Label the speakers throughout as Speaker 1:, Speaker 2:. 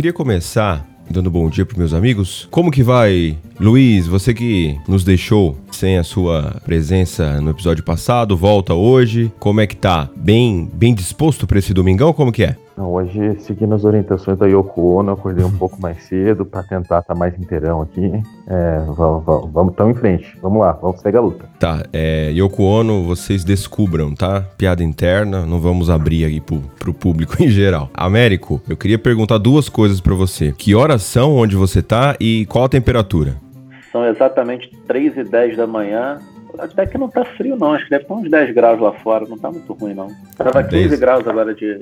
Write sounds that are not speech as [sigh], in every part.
Speaker 1: queria começar dando bom dia para meus amigos. Como que vai, Luiz? Você que nos deixou sem a sua presença no episódio passado, volta hoje. Como é que tá? Bem, bem disposto para esse domingão? Como que é?
Speaker 2: Hoje, seguindo as orientações da Yoko Ono, acordei um [laughs] pouco mais cedo para tentar estar tá mais inteirão aqui. É, vamos, vamos, vamos tão em frente. Vamos lá, vamos pegar a luta.
Speaker 1: Tá, é, Yoko Ono, vocês descubram, tá? Piada interna, não vamos abrir aí pro, pro público [laughs] em geral. Américo, eu queria perguntar duas coisas para você. Que horas são, onde você tá e qual a temperatura?
Speaker 3: São exatamente 3 e 10 da manhã até que não tá frio, não. Acho que deve estar uns 10 graus lá fora. Não tá muito ruim, não. Tava 15 10... graus agora de,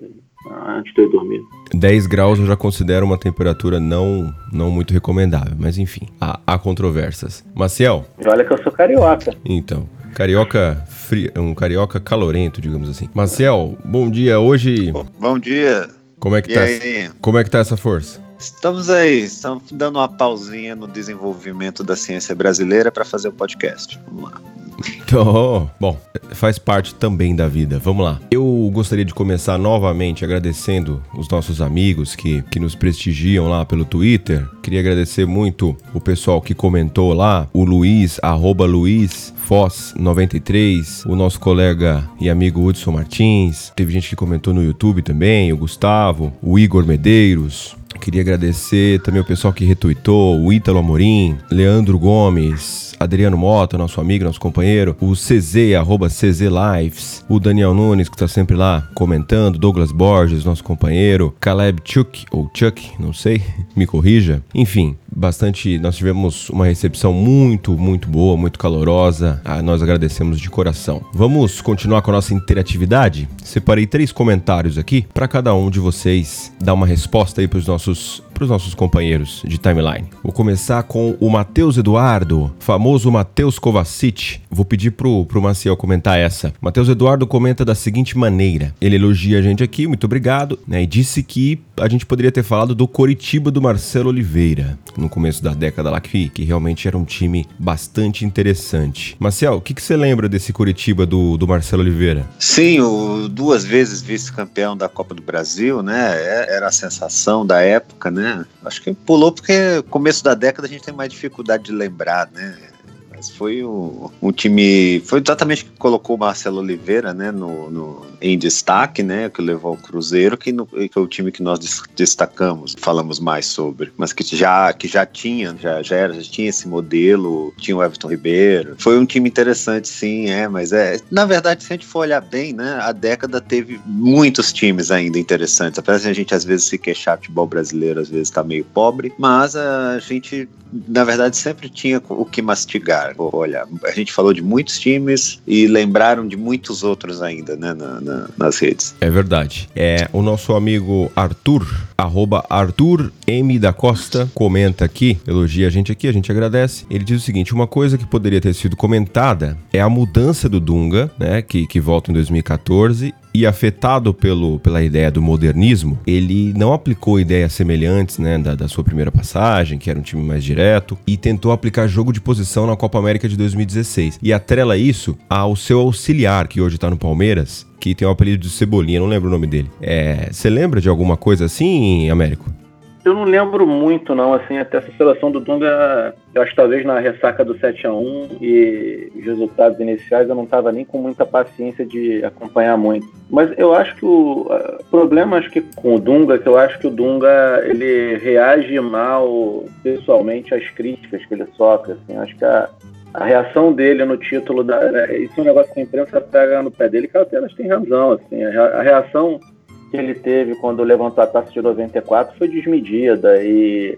Speaker 3: antes de eu dormir.
Speaker 1: 10 graus eu já considero uma temperatura não, não muito recomendável. Mas enfim, há, há controvérsias. Maciel?
Speaker 3: Olha que eu sou carioca.
Speaker 1: Então. Carioca frio, um carioca calorento, digamos assim. Marcel, bom dia. Hoje.
Speaker 4: Bom dia.
Speaker 1: Como é que, tá, aí? como é que tá essa força?
Speaker 4: Estamos aí, estamos dando uma pausinha no desenvolvimento da ciência brasileira para fazer o podcast. Vamos lá.
Speaker 1: Então, [laughs] bom, faz parte também da vida. Vamos lá. Eu gostaria de começar novamente agradecendo os nossos amigos que, que nos prestigiam lá pelo Twitter. Queria agradecer muito o pessoal que comentou lá, o Luiz, arroba Luiz Foz 93, o nosso colega e amigo Hudson Martins. Teve gente que comentou no YouTube também, o Gustavo, o Igor Medeiros, Queria agradecer também o pessoal que retuitou, o Ítalo Amorim, Leandro Gomes, Adriano Mota, nosso amigo, nosso companheiro, o CZ, arroba CZ Lives, o Daniel Nunes, que está sempre lá comentando, Douglas Borges, nosso companheiro, Caleb Chuck, ou Chuck, não sei, [laughs] me corrija. Enfim, bastante. Nós tivemos uma recepção muito, muito boa, muito calorosa. Ah, nós agradecemos de coração. Vamos continuar com a nossa interatividade? Separei três comentários aqui para cada um de vocês dar uma resposta aí para os nossos nossos para os nossos companheiros de timeline. Vou começar com o Matheus Eduardo, famoso Matheus Kovacic. Vou pedir pro, pro Maciel comentar essa. Matheus Eduardo comenta da seguinte maneira: ele elogia a gente aqui, muito obrigado, né? E disse que a gente poderia ter falado do Coritiba do Marcelo Oliveira, no começo da década lá, que, que realmente era um time bastante interessante. Marcel, o que, que você lembra desse Coritiba do, do Marcelo Oliveira?
Speaker 4: Sim, o duas vezes vice-campeão da Copa do Brasil, né? É, era a sensação da época, né? Né? Acho que pulou porque começo da década a gente tem mais dificuldade de lembrar, né? Mas foi o, um time. Foi exatamente que colocou o Marcelo Oliveira né, no, no, em destaque, né? Que levou o Cruzeiro, que, no, que é o time que nós destacamos, falamos mais sobre. Mas que já, que já tinha, já, já, era, já tinha esse modelo, tinha o Everton Ribeiro. Foi um time interessante, sim, é, mas é. Na verdade, se a gente for olhar bem, né? A década teve muitos times ainda interessantes. Apesar de a gente às vezes se queixar, futebol brasileiro às vezes tá meio pobre, mas a gente, na verdade, sempre tinha o que mastigar olha, a gente falou de muitos times e lembraram de muitos outros ainda, né, na, na, nas redes.
Speaker 1: É verdade. É, o nosso amigo Arthur, arroba Arthur M da Costa, comenta aqui, elogia a gente aqui, a gente agradece. Ele diz o seguinte: uma coisa que poderia ter sido comentada é a mudança do Dunga, né, que, que volta em 2014, e afetado pelo, pela ideia do modernismo, ele não aplicou ideias semelhantes né, da, da, sua primeira passagem, que era um time mais direto, e tentou aplicar jogo de posição na Copa América de 2016. E atrela isso ao seu auxiliar, que hoje está no Palmeiras, que tem o apelido de Cebolinha, não lembro o nome dele. É, você lembra de alguma coisa assim, Américo?
Speaker 3: Eu não lembro muito, não, assim, até essa seleção do Dunga, eu acho talvez na ressaca do 7 a 1 e os resultados iniciais eu não estava nem com muita paciência de acompanhar muito. Mas eu acho que o problema acho que com o Dunga, que eu acho que o Dunga ele reage mal pessoalmente às críticas que ele sofre, assim, acho que a, a reação dele no título da, é, isso é um negócio que a imprensa pega no pé dele, que elas têm razão, assim, a reação que ele teve quando levantou a taça de 94 foi desmedida e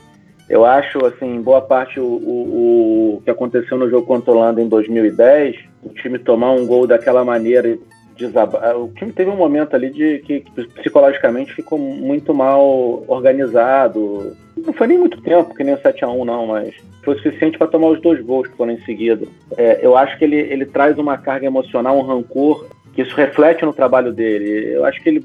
Speaker 3: eu acho, assim, boa parte o, o, o que aconteceu no jogo contra o Holanda em 2010, o time tomar um gol daquela maneira desabar. O time teve um momento ali de que, que, psicologicamente ficou muito mal organizado. Não foi nem muito tempo, que nem o 7x1, não, mas foi suficiente para tomar os dois gols que foram em seguida. É, eu acho que ele, ele traz uma carga emocional, um rancor, que isso reflete no trabalho dele. Eu acho que ele,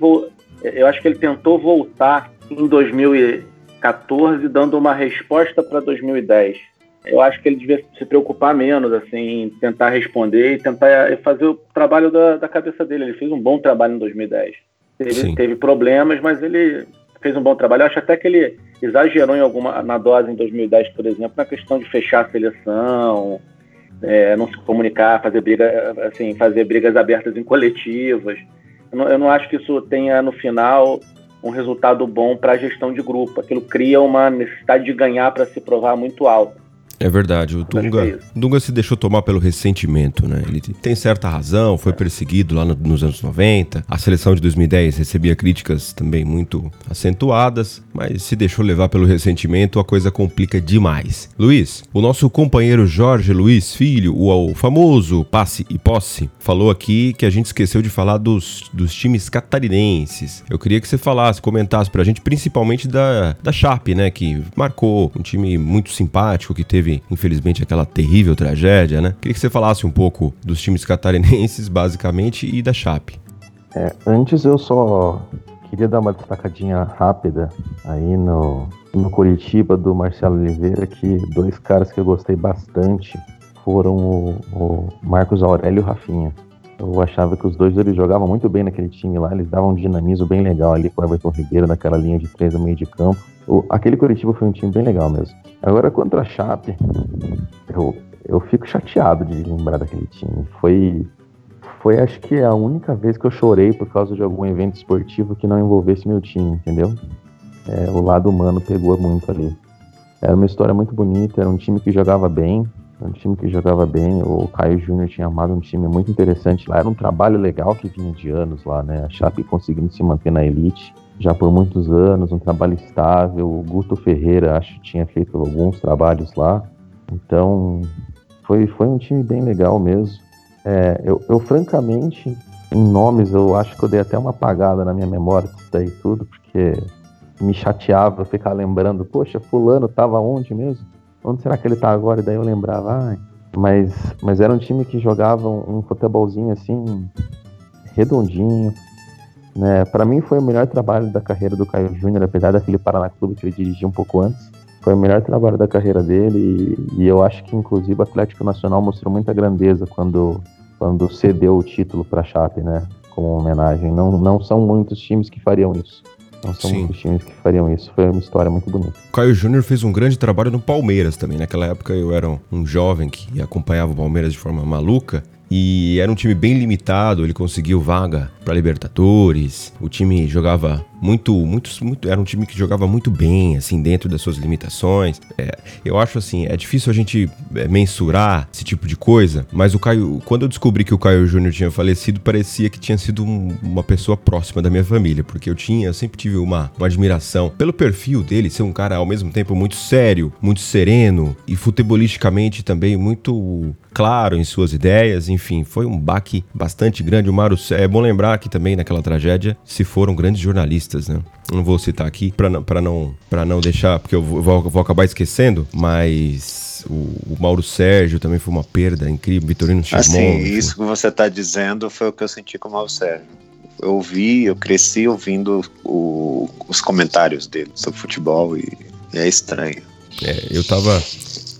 Speaker 3: eu acho que ele tentou voltar em 2014 dando uma resposta para 2010. Eu acho que ele devia se preocupar menos, assim, em tentar responder e tentar fazer o trabalho da, da cabeça dele. Ele fez um bom trabalho em 2010. Ele teve problemas, mas ele fez um bom trabalho. Eu acho até que ele, exagerou em alguma na dose em 2010, por exemplo, na questão de fechar a seleção, é, não se comunicar, fazer briga, assim, fazer brigas abertas em coletivas. Eu não, acho que isso tenha no final um resultado bom para a gestão de grupo. Aquilo cria uma necessidade de ganhar para se provar muito alta.
Speaker 1: É verdade, o Dunga, é Dunga se deixou tomar pelo ressentimento, né? Ele tem certa razão, foi perseguido lá no, nos anos 90. A seleção de 2010 recebia críticas também muito acentuadas, mas se deixou levar pelo ressentimento, a coisa complica demais. Luiz, o nosso companheiro Jorge Luiz Filho, o, o famoso passe e posse, falou aqui que a gente esqueceu de falar dos, dos times catarinenses. Eu queria que você falasse, comentasse pra gente, principalmente da, da Chape, né? Que marcou um time muito simpático, que teve teve, infelizmente, aquela terrível tragédia, né? Queria que você falasse um pouco dos times catarinenses, basicamente, e da Chape.
Speaker 2: É, antes eu só queria dar uma destacadinha rápida aí no, no Curitiba do Marcelo Oliveira, que dois caras que eu gostei bastante foram o, o Marcos Aurélio e o Rafinha. Eu achava que os dois eles jogavam muito bem naquele time lá, eles davam um dinamismo bem legal ali com o Everton Ribeiro naquela linha de três no meio de campo. O, aquele Curitiba foi um time bem legal mesmo. Agora, contra a Chape, eu, eu fico chateado de lembrar daquele time. Foi, foi, acho que, a única vez que eu chorei por causa de algum evento esportivo que não envolvesse meu time, entendeu? É, o lado humano pegou muito ali. Era uma história muito bonita, era um time que jogava bem, um time que jogava bem. O Caio Júnior tinha amado um time muito interessante lá. Era um trabalho legal que vinha de anos lá, né? A Chape conseguindo se manter na elite já por muitos anos, um trabalho estável. O Guto Ferreira, acho tinha feito alguns trabalhos lá. Então, foi, foi um time bem legal mesmo. É, eu, eu, francamente, em nomes, eu acho que eu dei até uma apagada na minha memória disso daí tudo, porque me chateava ficar lembrando, poxa, fulano tava onde mesmo? Onde será que ele tá agora? E daí eu lembrava, ai. Mas, mas era um time que jogava um, um futebolzinho assim, redondinho, né, para mim foi o melhor trabalho da carreira do Caio Júnior, apesar daquele Paraná Clube que ele dirigia um pouco antes. Foi o melhor trabalho da carreira dele e, e eu acho que inclusive o Atlético Nacional mostrou muita grandeza quando, quando cedeu o título para a Chape, né, como homenagem. Não, não são muitos times que fariam isso. Não são Sim. muitos times que fariam isso. Foi uma história muito bonita.
Speaker 1: O Caio Júnior fez um grande trabalho no Palmeiras também. Naquela época eu era um jovem que acompanhava o Palmeiras de forma maluca. E era um time bem limitado, ele conseguiu vaga para Libertadores. O time jogava muito, muito, muito, era um time que jogava muito bem, assim, dentro das suas limitações. É, eu acho assim, é difícil a gente é, mensurar esse tipo de coisa, mas o Caio, quando eu descobri que o Caio Júnior tinha falecido, parecia que tinha sido um, uma pessoa próxima da minha família, porque eu tinha, eu sempre tive uma, uma admiração pelo perfil dele, ser um cara ao mesmo tempo muito sério, muito sereno e futebolisticamente também muito claro em suas ideias, enfim, foi um baque bastante grande. O Mário, é bom lembrar que também naquela tragédia se foram grandes jornalistas, né? Não vou citar aqui para não, pra não, pra não deixar, porque eu vou, vou acabar esquecendo, mas o, o, Mauro Sérgio também foi uma perda incrível, Vitorino Chimon.
Speaker 4: Assim, isso que você está dizendo foi o que eu senti com o Mauro Sérgio. Eu ouvi, eu cresci ouvindo o, os comentários dele sobre futebol e, e é estranho.
Speaker 1: É, eu tava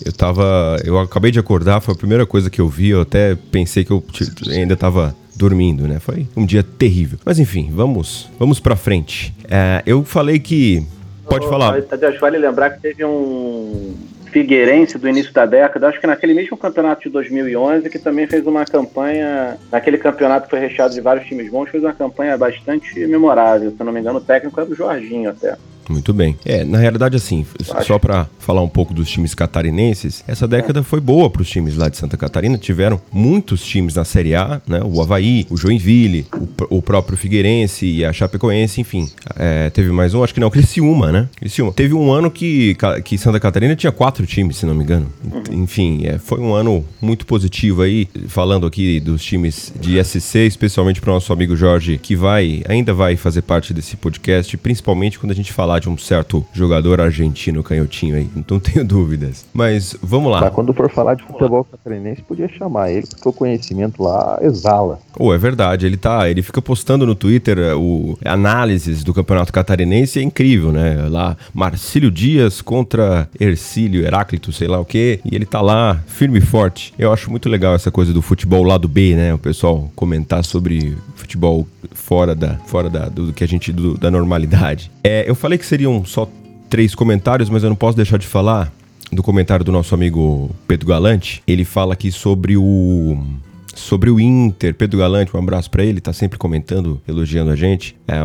Speaker 1: eu tava. Eu acabei de acordar, foi a primeira coisa que eu vi. Eu até pensei que eu ainda tava dormindo, né? Foi um dia terrível. Mas enfim, vamos, vamos pra frente. É, eu falei que. Pode oh, falar.
Speaker 3: Tadeu, vale lembrar que teve um Figueirense do início da década, acho que naquele mesmo campeonato de 2011, que também fez uma campanha, naquele campeonato foi recheado de vários times bons, fez uma campanha bastante memorável. Se não me engano, o técnico era o Jorginho até.
Speaker 1: Muito bem. É, na realidade, assim, só para falar um pouco dos times catarinenses, essa década foi boa para os times lá de Santa Catarina. Tiveram muitos times na Série A, né? O Havaí, o Joinville, o, o próprio Figueirense e a Chapecoense, enfim. É, teve mais um, acho que não, o Criciúma, né? Criciúma. Teve um ano que, que Santa Catarina tinha quatro times, se não me engano. Uhum. Enfim, é, foi um ano muito positivo aí, falando aqui dos times de SC, especialmente para o nosso amigo Jorge, que vai, ainda vai fazer parte desse podcast, principalmente quando a gente falar falar de um certo jogador argentino canhotinho aí, não [laughs] tenho dúvidas. Mas vamos lá.
Speaker 2: Quando for falar de futebol catarinense, podia chamar ele, porque o conhecimento lá exala.
Speaker 1: Oh, é verdade, ele tá, ele fica postando no Twitter eh, o análises do Campeonato Catarinense, é incrível, né? Lá, Marcílio Dias contra Ercílio Heráclito, sei lá o quê, e ele tá lá firme e forte. Eu acho muito legal essa coisa do futebol lado B, né? O pessoal comentar sobre futebol fora da fora da, do que a gente do, da normalidade. É, eu falei que seriam só três comentários, mas eu não posso deixar de falar do comentário do nosso amigo Pedro Galante. Ele fala aqui sobre o sobre o Inter. Pedro Galante, um abraço para ele, tá sempre comentando, elogiando a gente. É,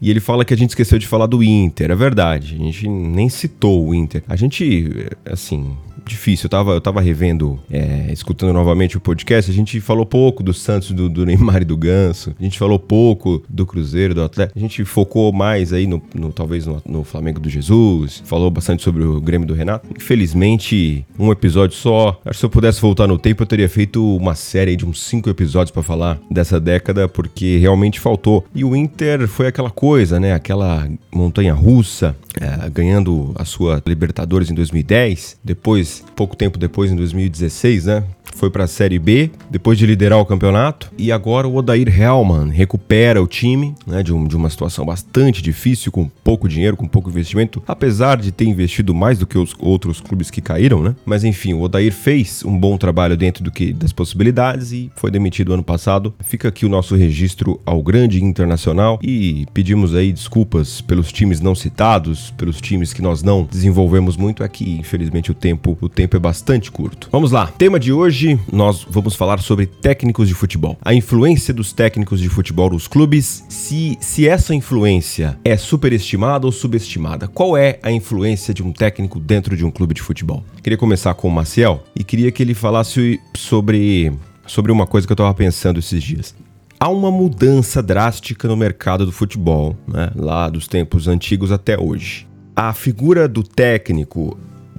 Speaker 1: e ele fala que a gente esqueceu de falar do Inter. É verdade, a gente nem citou o Inter. A gente, assim, difícil. Eu tava, eu tava revendo, é, escutando novamente o podcast. A gente falou pouco do Santos, do, do, Neymar e do Ganso. A gente falou pouco do Cruzeiro, do Atlético. A gente focou mais aí no, no talvez no, no, Flamengo do Jesus. Falou bastante sobre o Grêmio do Renato. Infelizmente, um episódio só. Acho que se eu pudesse voltar no tempo, eu teria feito uma série de uns cinco episódios para falar dessa década, porque realmente faltou. E o Inter foi aquela coisa, né? Aquela montanha russa, é, ganhando a sua Libertadores em 2010. Depois, pouco tempo depois, em 2016, né? foi para a Série B depois de liderar o campeonato e agora o Odair Hellman recupera o time né, de, um, de uma situação bastante difícil, com pouco dinheiro, com pouco investimento, apesar de ter investido mais do que os outros clubes que caíram, né? Mas enfim, o Odair fez um bom trabalho dentro do que das possibilidades e foi demitido ano passado. Fica aqui o nosso registro ao grande internacional e pedimos aí desculpas pelos times não citados, pelos times que nós não desenvolvemos muito é infelizmente o tempo, o tempo é bastante curto. Vamos lá. Tema de hoje nós vamos falar sobre técnicos de futebol. A influência dos técnicos de futebol nos clubes, se, se essa influência é superestimada ou subestimada. Qual é a influência de um técnico dentro de um clube de futebol? Queria começar com o Maciel e queria que ele falasse sobre, sobre uma coisa que eu estava pensando esses dias há uma mudança drástica no mercado do futebol, né? lá dos tempos antigos até hoje. A figura do técnico,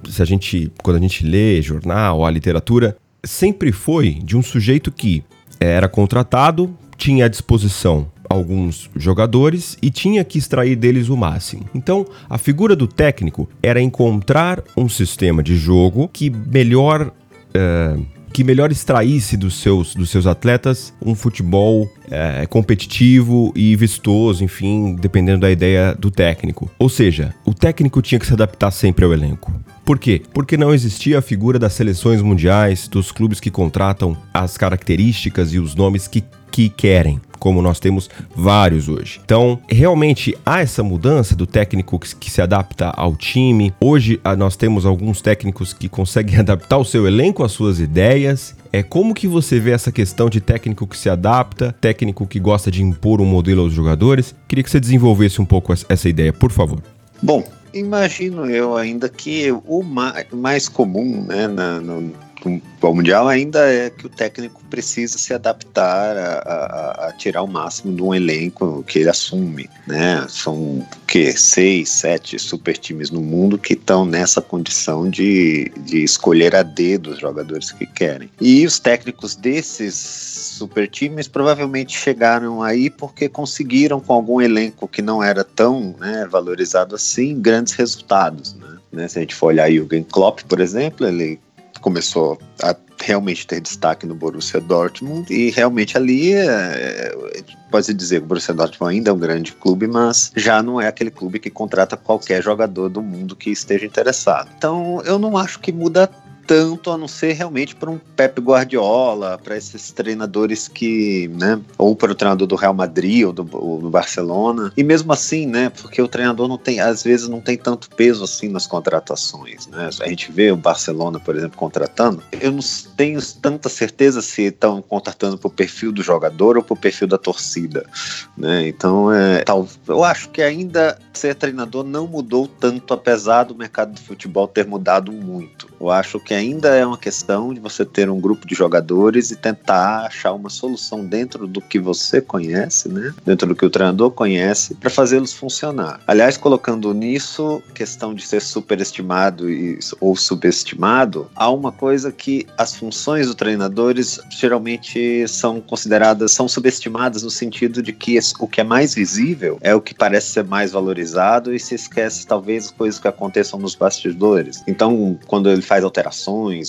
Speaker 1: se a gente, quando a gente lê jornal, a literatura, sempre foi de um sujeito que era contratado, tinha à disposição alguns jogadores e tinha que extrair deles o máximo. Então, a figura do técnico era encontrar um sistema de jogo que melhor. Uh, que melhor extraísse dos seus, dos seus atletas um futebol é, competitivo e vistoso, enfim, dependendo da ideia do técnico. Ou seja, o técnico tinha que se adaptar sempre ao elenco. Por quê? Porque não existia a figura das seleções mundiais, dos clubes que contratam as características e os nomes que, que querem como nós temos vários hoje. Então, realmente há essa mudança do técnico que, se adapta ao time. Hoje nós temos alguns técnicos que conseguem [laughs] adaptar o seu elenco às suas ideias. É como que você vê essa questão de técnico que se adapta, técnico que gosta de impor um modelo aos jogadores? Queria que você desenvolvesse um pouco essa ideia, por favor.
Speaker 4: Bom, Imagino eu ainda que o mais comum né, na, no, futebol mundial ainda é que o técnico precisa se adaptar a, a, a, tirar o máximo de um elenco que ele assume, né? São que seis, sete super times no mundo que estão nessa condição de, de escolher a dedo os jogadores que querem. E os técnicos desses super times provavelmente chegaram aí porque conseguiram com algum elenco que não era tão né, valorizado assim grandes resultados, né? Né, se a gente for olhar Jürgen Klopp, por exemplo, ele começou a realmente ter destaque no Borussia Dortmund e realmente ali é, pode dizer que o Borussia Dortmund ainda é um grande clube, mas já não é aquele clube que contrata qualquer jogador do mundo que esteja interessado. Então eu não acho que muda tanto a não ser realmente para um Pep Guardiola, para esses treinadores que, né, ou para o treinador do Real Madrid ou do, ou do, Barcelona. E mesmo assim, né, porque o treinador não tem, às vezes não tem tanto peso assim nas contratações, né? A gente vê o Barcelona, por exemplo, contratando. Eu não tenho tanta certeza se estão contratando para o perfil do jogador ou para o perfil da torcida, né? Então, é, tal, eu acho que ainda ser treinador não mudou tanto, apesar do mercado de futebol ter mudado muito. Eu acho que ainda é uma questão de você ter um grupo de jogadores e tentar achar uma solução dentro do que você conhece, né? Dentro do que o treinador conhece, para fazê-los funcionar. Aliás, colocando nisso questão de ser superestimado e, ou subestimado, há uma coisa que as funções dos treinadores geralmente são consideradas, são subestimadas no sentido de que o que é mais visível é o que parece ser mais valorizado e se esquece talvez as coisas que aconteçam nos bastidores. Então, quando ele faz alterações,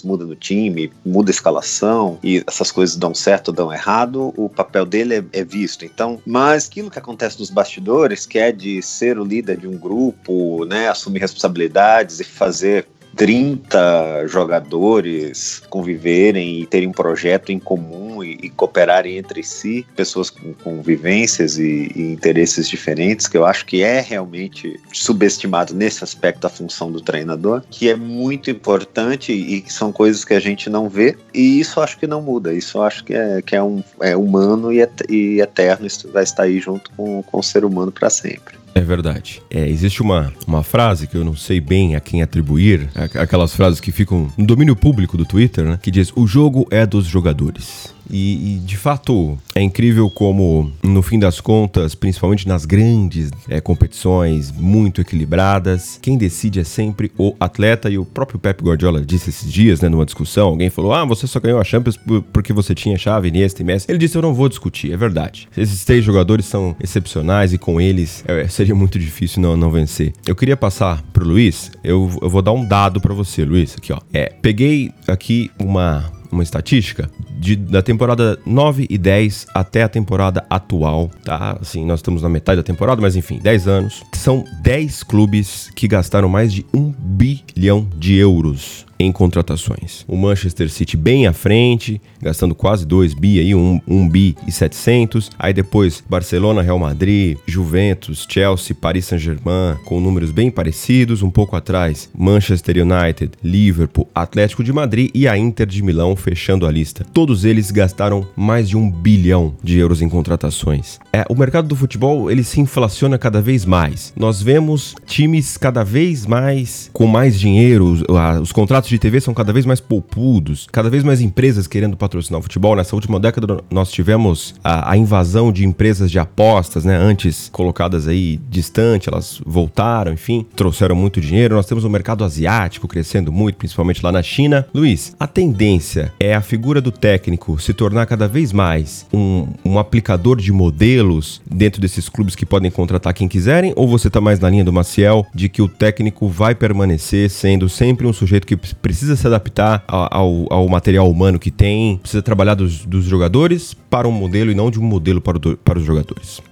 Speaker 4: muda no time, muda a escalação e essas coisas dão certo ou dão errado, o papel dele é, é visto. Então, mas aquilo que acontece nos bastidores, que é de ser o líder de um grupo, né, assumir responsabilidades e fazer 30 jogadores conviverem e terem um projeto em comum e, e cooperarem entre si, pessoas com, com vivências e, e, interesses diferentes, que eu acho que é realmente subestimado nesse aspecto a função do treinador, que é muito importante e que são coisas que a gente não vê, e isso acho que não muda, isso acho que é, que é, um, é humano e, e eterno, isso vai estar aí junto com, com o ser humano para sempre.
Speaker 1: É verdade. É, existe uma, uma frase que eu não sei bem a quem atribuir, aquelas frases que ficam no domínio público do Twitter, né? Que diz: o jogo é dos jogadores. E, e, de fato é incrível como, no fim das contas, principalmente nas grandes é, competições muito equilibradas, quem decide é sempre o atleta. E o próprio Pep Guardiola disse esses dias, né, numa discussão, alguém falou: Ah, você só ganhou a Champions porque você tinha chave, Iniesta e Messi. Ele disse: Eu não vou discutir, é verdade. Esses três jogadores são excepcionais e com eles é, seria muito difícil não, não vencer. Eu queria passar pro Luiz, eu, eu vou dar um dado para você, Luiz, aqui ó. É, peguei aqui uma uma estatística de, da temporada 9 e 10 até a temporada atual, tá? Assim, nós estamos na metade da temporada, mas enfim, 10 anos. São 10 clubes que gastaram mais de 1 bilhão de euros em contratações. O Manchester City bem à frente, gastando quase 2 bi aí, 1 um, um bi e 700. Aí depois Barcelona, Real Madrid, Juventus, Chelsea, Paris Saint-Germain, com números bem parecidos. Um pouco atrás, Manchester United, Liverpool, Atlético de Madrid e a Inter de Milão fechando a lista. Todos eles gastaram mais de um bilhão de euros em contratações. É, o mercado do futebol ele se inflaciona cada vez mais. Nós vemos times cada vez mais com mais dinheiro, os, os contratos contratos de TV são cada vez mais poupudos, cada vez mais empresas querendo patrocinar o futebol. Nessa última década nós tivemos a, a invasão de empresas de apostas, né? Antes colocadas aí distante, elas voltaram, enfim, trouxeram muito dinheiro. Nós temos o mercado asiático crescendo muito, principalmente lá na China. Luiz, a tendência é a figura do técnico se tornar cada vez mais um, um aplicador de modelos dentro desses clubes que podem contratar quem quiserem? Ou você está mais na linha do Maciel de que o técnico vai permanecer sendo sempre um sujeito que precisa se adaptar ao, ao material humano que tem, precisa trabalhar dos, dos jogadores para um modelo e não de um modelo para, o, para os jogadores.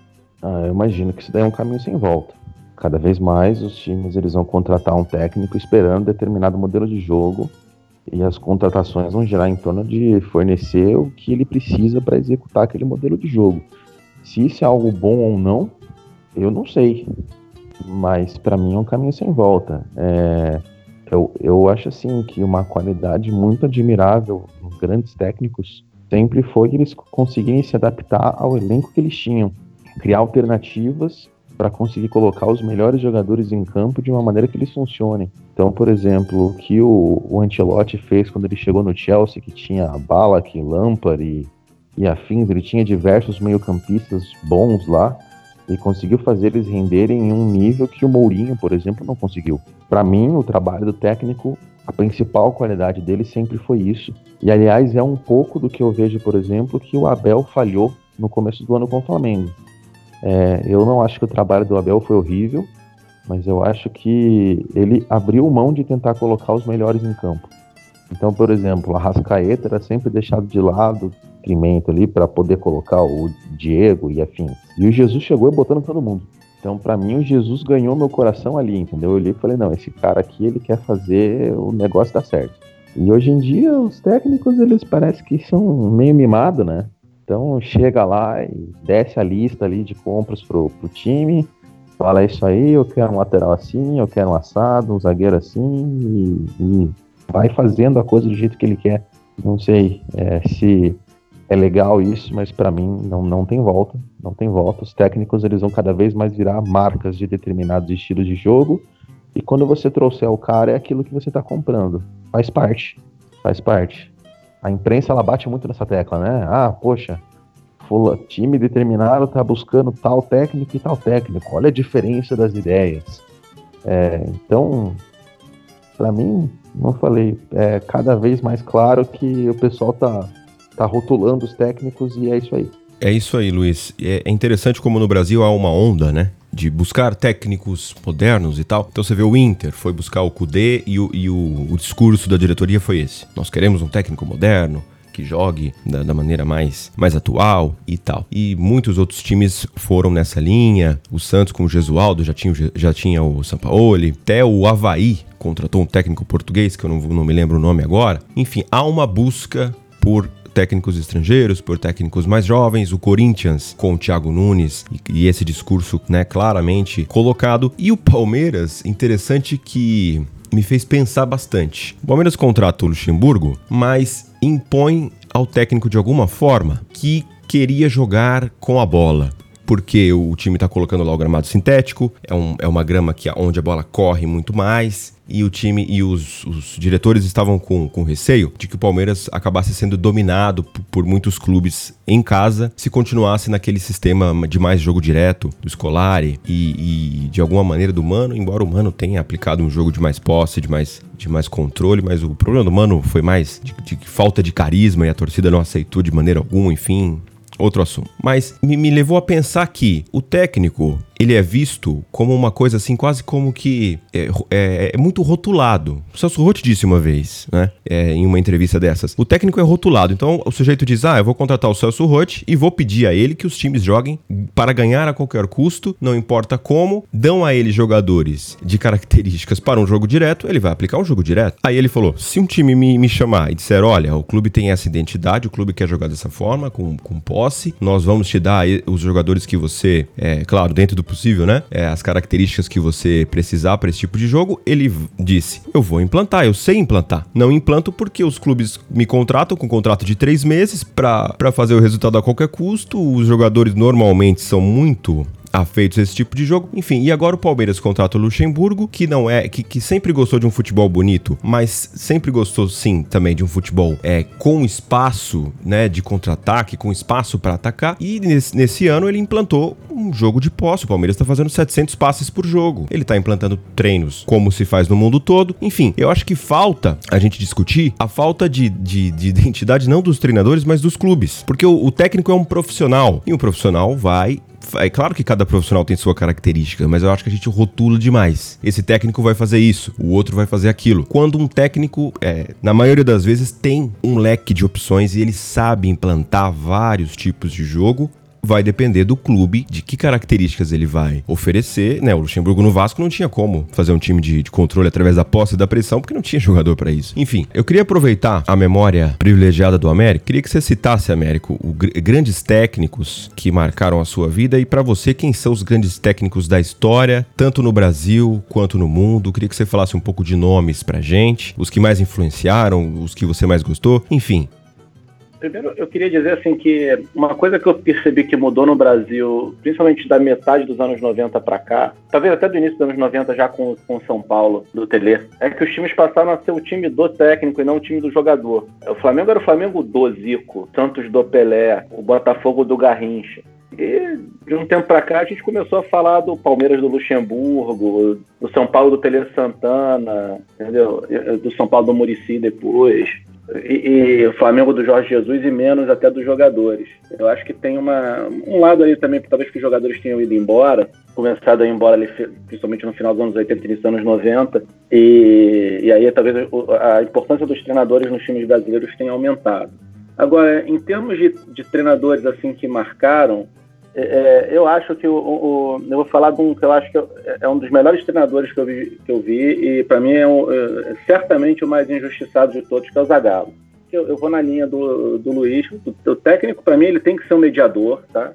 Speaker 2: Ah, eu imagino que isso daí é um caminho sem volta. Cada vez mais os times eles vão contratar um técnico esperando determinado modelo de jogo e as contratações vão girar em torno de fornecer o que ele precisa para executar aquele modelo de jogo. Se isso é algo bom ou não, eu não sei. Mas para mim é um caminho sem volta. É, eu, eu acho assim que uma qualidade muito admirável nos grandes técnicos sempre foi eles conseguirem se adaptar ao elenco que eles tinham, criar alternativas para conseguir colocar os melhores jogadores em campo de uma maneira que eles funcionem. Então, por exemplo, o que o, o Ancelotti fez quando ele chegou no Chelsea, que tinha Ballack, Lampard e, e afins, ele tinha diversos meio-campistas bons lá, e conseguiu fazer eles renderem em um nível que o Mourinho, por exemplo, não conseguiu. Para mim, o trabalho do técnico, a principal qualidade dele sempre foi isso. E aliás, é um pouco do que eu vejo, por exemplo, que o Abel falhou no começo do ano com o Flamengo. É, eu não acho que o trabalho do Abel foi horrível, mas eu acho que ele abriu mão de tentar colocar os melhores em campo. Então, por exemplo, a Rascaeta era sempre deixado de lado, detrimento ali para poder colocar o Diego e afins. E o Jesus chegou e botando todo mundo. Então, para mim, o Jesus ganhou meu coração ali, entendeu? Eu olhei e falei, não, esse cara aqui, ele quer fazer o negócio dar certo. E hoje em dia, os técnicos, eles parecem que são meio mimados, né? Então, chega lá e desce a lista ali de compras pro, pro time, fala é isso aí, eu quero um lateral assim, eu quero um assado, um zagueiro assim, e, e vai fazendo a coisa do jeito que ele quer. Não sei é, se é legal isso, mas para mim não, não tem volta, não tem volta. Os técnicos eles vão cada vez mais virar marcas de determinados estilos de jogo e quando você trouxer o cara é aquilo que você está comprando. Faz parte, faz parte. A imprensa ela bate muito nessa tecla, né? Ah, poxa, fula, time determinado está buscando tal técnico e tal técnico. Olha a diferença das ideias. É, então, para mim, não falei, é cada vez mais claro que o pessoal tá tá rotulando os técnicos e é isso aí.
Speaker 1: É isso aí, Luiz. É, é interessante como no Brasil há uma onda, né? De buscar técnicos modernos e tal. Então você vê o Inter, foi buscar o Kudê e, o, e o, o discurso da diretoria foi esse. Nós queremos um técnico moderno, que jogue da, da, maneira mais, mais atual e tal. E muitos outros times foram nessa linha. O Santos com o Gesualdo já tinha, já tinha o Sampaoli. Até o Havaí contratou um técnico português, que eu não, não me lembro o nome agora. Enfim, há uma busca por técnicos estrangeiros, por técnicos mais jovens, o Corinthians com o Thiago Nunes e, e, esse discurso, né, claramente colocado. E o Palmeiras, interessante que me fez pensar bastante. O Palmeiras contrata o Luxemburgo, mas impõe ao técnico de alguma forma que queria jogar com a bola porque o time está colocando lá o gramado sintético, é, um, é uma grama que, onde a bola corre muito mais, e o time e os, os diretores estavam com, com receio de que o Palmeiras acabasse sendo dominado por muitos clubes em casa se continuasse naquele sistema de mais jogo direto do Scolari e, e de alguma maneira do Mano, embora o Mano tenha aplicado um jogo de mais posse, de mais, de mais controle, mas o problema do Mano foi mais de, de falta de carisma e a torcida não aceitou de maneira alguma, enfim, outro assunto. Mas me, me levou a pensar que o técnico ele é visto como uma coisa assim, quase como que é, é, é muito rotulado. O Celso Rotti disse uma vez, né, é, em uma entrevista dessas. O técnico é rotulado, então o sujeito diz: Ah, eu vou contratar o Celso Rotti e vou pedir a ele que os times joguem para ganhar a qualquer custo, não importa como, dão a ele jogadores de características para um jogo direto, ele vai aplicar um jogo direto. Aí ele falou: se um time me, me chamar e disser: Olha, o clube tem essa identidade, o clube quer jogar dessa forma, com, com posse, nós vamos te dar os jogadores que você, é claro, dentro do possível, né? É, as características que você precisar para esse tipo de jogo, ele disse: Eu vou implantar, eu sei implantar. Não implanto porque os clubes me contratam com um contrato de três meses para fazer o resultado a qualquer custo. Os jogadores normalmente são muito afeitos a esse tipo de jogo. Enfim, e agora o Palmeiras contrata o Luxemburgo, que não é, que, que sempre gostou de um futebol bonito, mas sempre gostou sim também de um futebol é, com espaço, né, de contra-ataque, com espaço para atacar. E nesse, nesse ano ele implantou um jogo de posse. O Palmeiras está fazendo 700 passes por jogo. Ele está implantando treinos como se faz no mundo todo. Enfim, eu acho que falta a gente discutir a falta de, de, de [laughs] identidade não dos treinadores, mas dos clubes. Porque o, o técnico é um profissional e um profissional vai é claro que cada profissional tem sua característica, mas eu acho que a gente rotula demais. Esse técnico vai fazer isso, o outro vai fazer aquilo. Quando um técnico, é, na maioria das vezes, tem um leque de opções e ele sabe implantar vários tipos de jogo vai depender do clube, de que características ele vai oferecer, né? O Luxemburgo no Vasco não tinha como fazer um time de, de controle através da posse e da pressão, porque não tinha [laughs] jogador para isso. Enfim, eu queria aproveitar a memória privilegiada do Américo, queria que você citasse, Américo, o, grandes técnicos que marcaram a sua vida e para você, quem são os grandes técnicos da história, tanto no Brasil quanto no mundo. Queria que você falasse um pouco de nomes pra gente, os que mais influenciaram, os que você mais gostou, enfim.
Speaker 3: Primeiro, eu queria dizer assim que uma coisa que eu percebi que mudou no Brasil, principalmente da metade dos anos 90 para cá, talvez até do início dos anos 90 já com o São Paulo, do Tele, é que os times passaram a ser o time do técnico e não o time do jogador. O Flamengo era o Flamengo do Zico, Santos do Pelé, o Botafogo do Garrincha. E de um tempo para cá a gente começou a falar do Palmeiras do Luxemburgo, do São Paulo do Tele Santana, entendeu? Do São Paulo do Murici depois e, e, o Flamengo do Jorge Jesus e menos até dos jogadores. Eu acho que tem uma, um lado ali também, talvez que os jogadores tenham ido embora, começado a ir embora ali, principalmente no final dos anos 80 e início dos anos 90, e, e aí talvez a importância dos treinadores nos times brasileiros tenha aumentado. Agora, em termos de, de treinadores assim que marcaram, é, é, eu acho que o, o, eu vou falar de um que eu acho que é um dos melhores treinadores que eu vi, que eu vi e para mim é, um, é, certamente o mais injustiçado de todos, que é o Zagallo. Eu, eu vou na linha do, do Luiz. O, o técnico para mim ele tem que ser um mediador, tá?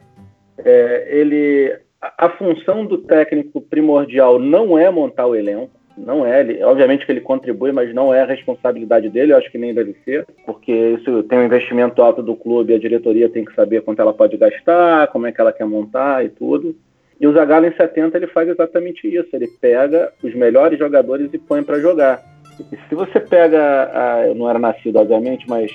Speaker 3: É, ele a, a função do técnico primordial não é montar o elenco. Não é, ele, obviamente que ele contribui, mas não é responsabilidade dele, eu acho que nem deve ser, porque isso tem um investimento alto do clube, a diretoria tem que saber quanto ela pode gastar, como é que ela quer montar e tudo. E o Zagallo em 70 ele faz exatamente isso, ele pega os melhores jogadores e põe para jogar. E se você pega, a, eu não era nascido obviamente, mas